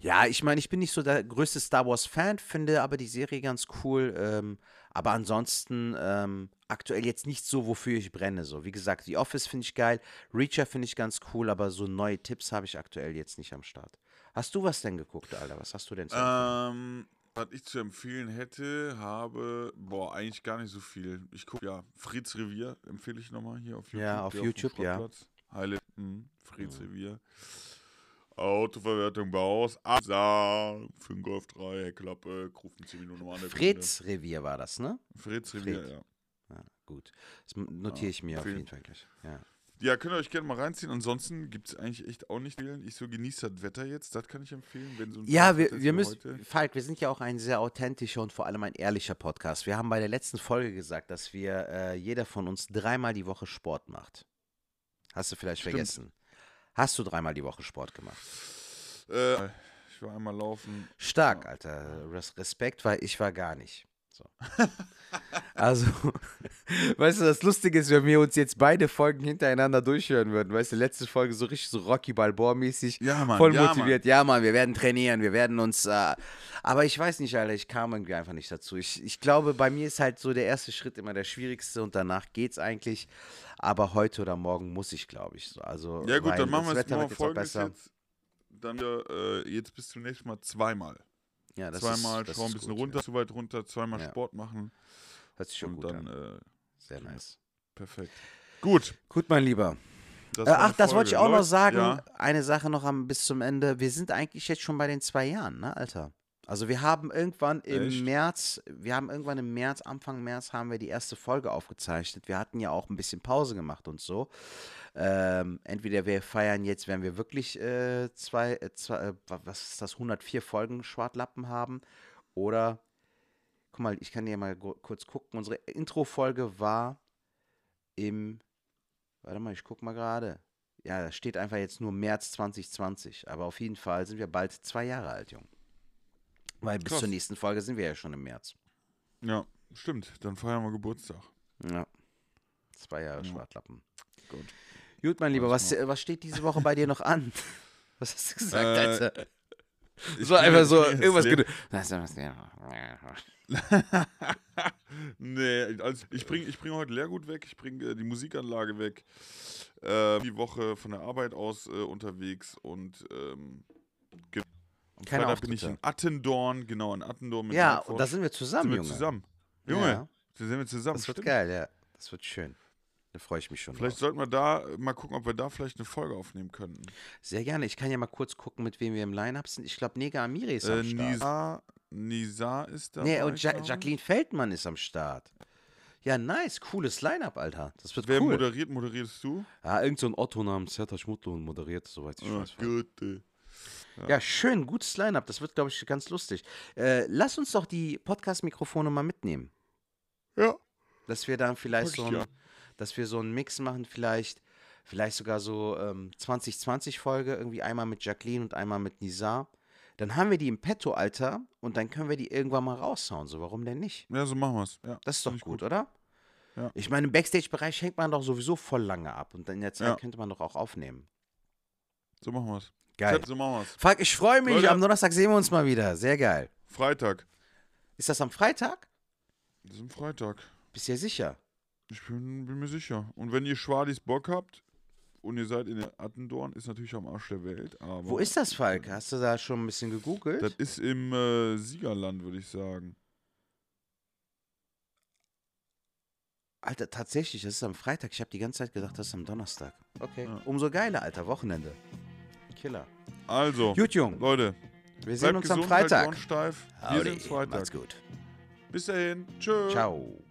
Ja, ich meine, ich bin nicht so der größte Star Wars-Fan, finde aber die Serie ganz cool. Ähm, aber ansonsten ähm, aktuell jetzt nicht so, wofür ich brenne. So, wie gesagt, The Office finde ich geil, Reacher finde ich ganz cool, aber so neue Tipps habe ich aktuell jetzt nicht am Start. Hast du was denn geguckt, Alter? Was hast du denn zu? Ähm, was ich zu empfehlen hätte, habe, boah, eigentlich gar nicht so viel. Ich gucke, ja, Frieds Revier empfehle ich nochmal hier auf YouTube. Ja, auf YouTube, ja. Schrottplatz. Highlight, mh, Frieds Revier. Autoverwertung Baus, Absag, für den Golf 3, Heckklappe, rufen 10 Minuten an Fritz Revier war das, ne? Kunde. Fritz Revier, Fred. ja. Ja, gut. Das notiere ich mir auf jeden Fall gleich. Ja. Ja, könnt ihr euch gerne mal reinziehen. Ansonsten gibt es eigentlich echt auch nicht viel. Ich so genieße das Wetter jetzt, das kann ich empfehlen. Wenn so ein Ja, wir, wir müssen, heute. Falk, wir sind ja auch ein sehr authentischer und vor allem ein ehrlicher Podcast. Wir haben bei der letzten Folge gesagt, dass wir äh, jeder von uns dreimal die Woche Sport macht. Hast du vielleicht Stimmt. vergessen? Hast du dreimal die Woche Sport gemacht? Äh, ich war einmal laufen. Stark. Alter. Res Respekt, weil ich war gar nicht. So. also, weißt du, das Lustige ist, wenn wir uns jetzt beide Folgen hintereinander durchhören würden, weißt du, letzte Folge so richtig so Rocky Balboa-mäßig, Ja, Mann. voll ja, motiviert. Ja, Mann, wir werden trainieren, wir werden uns. Äh, aber ich weiß nicht, Alter, ich kam irgendwie einfach nicht dazu. Ich, ich glaube, bei mir ist halt so der erste Schritt immer der schwierigste und danach geht's eigentlich. Aber heute oder morgen muss ich, glaube ich. So. Also, Mann. Ja, gut, dann machen wir es mal folgendes besser. jetzt. Dann äh, jetzt bis zum nächsten Mal zweimal. Ja, zweimal ist, schrauben ein bisschen gut, runter, zu weit runter, zweimal Ja. Sport machen Ja. Hört sich schon und gut dann an. äh, Sehr nice. perfekt. Gut. Gut, mein Lieber. Das Äh, ach, das wollte ich auch noch sagen. Ja, Eine Sache noch am, bis zum Ende. Wir sind eigentlich jetzt schon bei den zwei Jahren, ne, Alter? Also wir haben irgendwann im Echt? März, wir haben irgendwann im März, Anfang März haben wir die erste Folge aufgezeichnet. Wir hatten ja auch ein bisschen Pause gemacht und so. Ähm, entweder wir feiern jetzt, wenn wir wirklich äh, zwei, äh, zwei äh, wa- was ist das, 104 Folgen Schwartlappen haben. Oder, guck mal, ich kann dir mal kurz gucken. Unsere Intro-Folge war im, warte mal, ich guck mal gerade. Ja, da steht einfach jetzt nur März 2020. Aber auf jeden Fall sind wir bald zwei Jahre alt, Jung. Weil bis Krass. zur nächsten Folge sind wir ja schon im März. ja, stimmt. Dann feiern wir Geburtstag. Ja. Zwei Jahre Ja. Schwartlappen. Gut. Gut, mein Lieber, was, äh, was steht diese Woche bei dir noch an? Was hast du gesagt, Äh, Alter? So bin einfach so, irgendwas nee, also ich bringe ich bring heute Leergut weg, ich bringe äh, die Musikanlage weg. Äh, die Woche von der Arbeit aus äh, unterwegs und ähm, am Keine Freitag bin ich in Attendorn, genau, in Attendorn mit Ja, Nightwatch. und da sind wir zusammen, sind wir Junge. zusammen. Junge, Ja, da sind wir zusammen. das wird stimmt. geil, ja. Das wird schön. Da freue ich mich schon Vielleicht drauf. sollten wir da äh, mal gucken, ob wir da vielleicht eine Folge aufnehmen könnten. Sehr gerne. Ich kann ja mal kurz gucken, mit wem wir im Line-Up sind. Ich glaube, Nega Amiri ist am Äh, Start. Nisa, Nisa ist da. Nee, und ja Jacqueline Feldmann ist am Start. Ja, nice. Cooles Line-Up, Alter. Das wird Wer cool. moderiert, moderierst du? Ja, irgend so ein Otto namens Serta Schmutlo und moderiert, soweit ich Ah, weiß. gut. äh. Ja, schön, gutes Line-Up. Das wird, glaube ich, ganz lustig. Äh, lass uns doch die Podcast-Mikrofone mal mitnehmen. Ja, Dass wir dann vielleicht Pack ich so ein, an. Dass wir so einen Mix machen, vielleicht, vielleicht sogar so ähm, 2020-Folge, irgendwie einmal mit Jacqueline und einmal mit Nizar. Dann haben wir die im Petto, Alter, und dann können wir die irgendwann mal raushauen. So, warum denn nicht? ja, so machen wir es. Ja, Das ist doch ich gut, oder? Ja. Ich meine, im Backstage-Bereich hängt man doch sowieso voll lange ab und in der Zeit Ja. könnte man doch auch aufnehmen. So machen wir es. Geil. So machen wir es. Falk, ich freue mich. Leute. Am Donnerstag sehen wir uns mal wieder. Sehr geil. Freitag. Ist das am Freitag? Das ist ein Freitag. Bist du dir sicher? Ich bin, bin mir sicher. Und wenn ihr Schwadis Bock habt und ihr seid in der Attendorn, ist natürlich am Arsch der Welt. Aber Wo ist das, Falk? Hast du da schon ein bisschen gegoogelt? Das ist im äh, Siegerland, würde ich sagen. Alter, tatsächlich, das ist am Freitag. Ich habe die ganze Zeit gedacht, das ist am Donnerstag. Okay. Ja. Umso geiler, Alter, Wochenende. Killer. Also, Gut, Jung. Leute, Wir sehen uns am gesund, die Freitag. Steif. Wir sehen uns Freitag. Macht's gut. Bis dahin. Tschö. Ciao.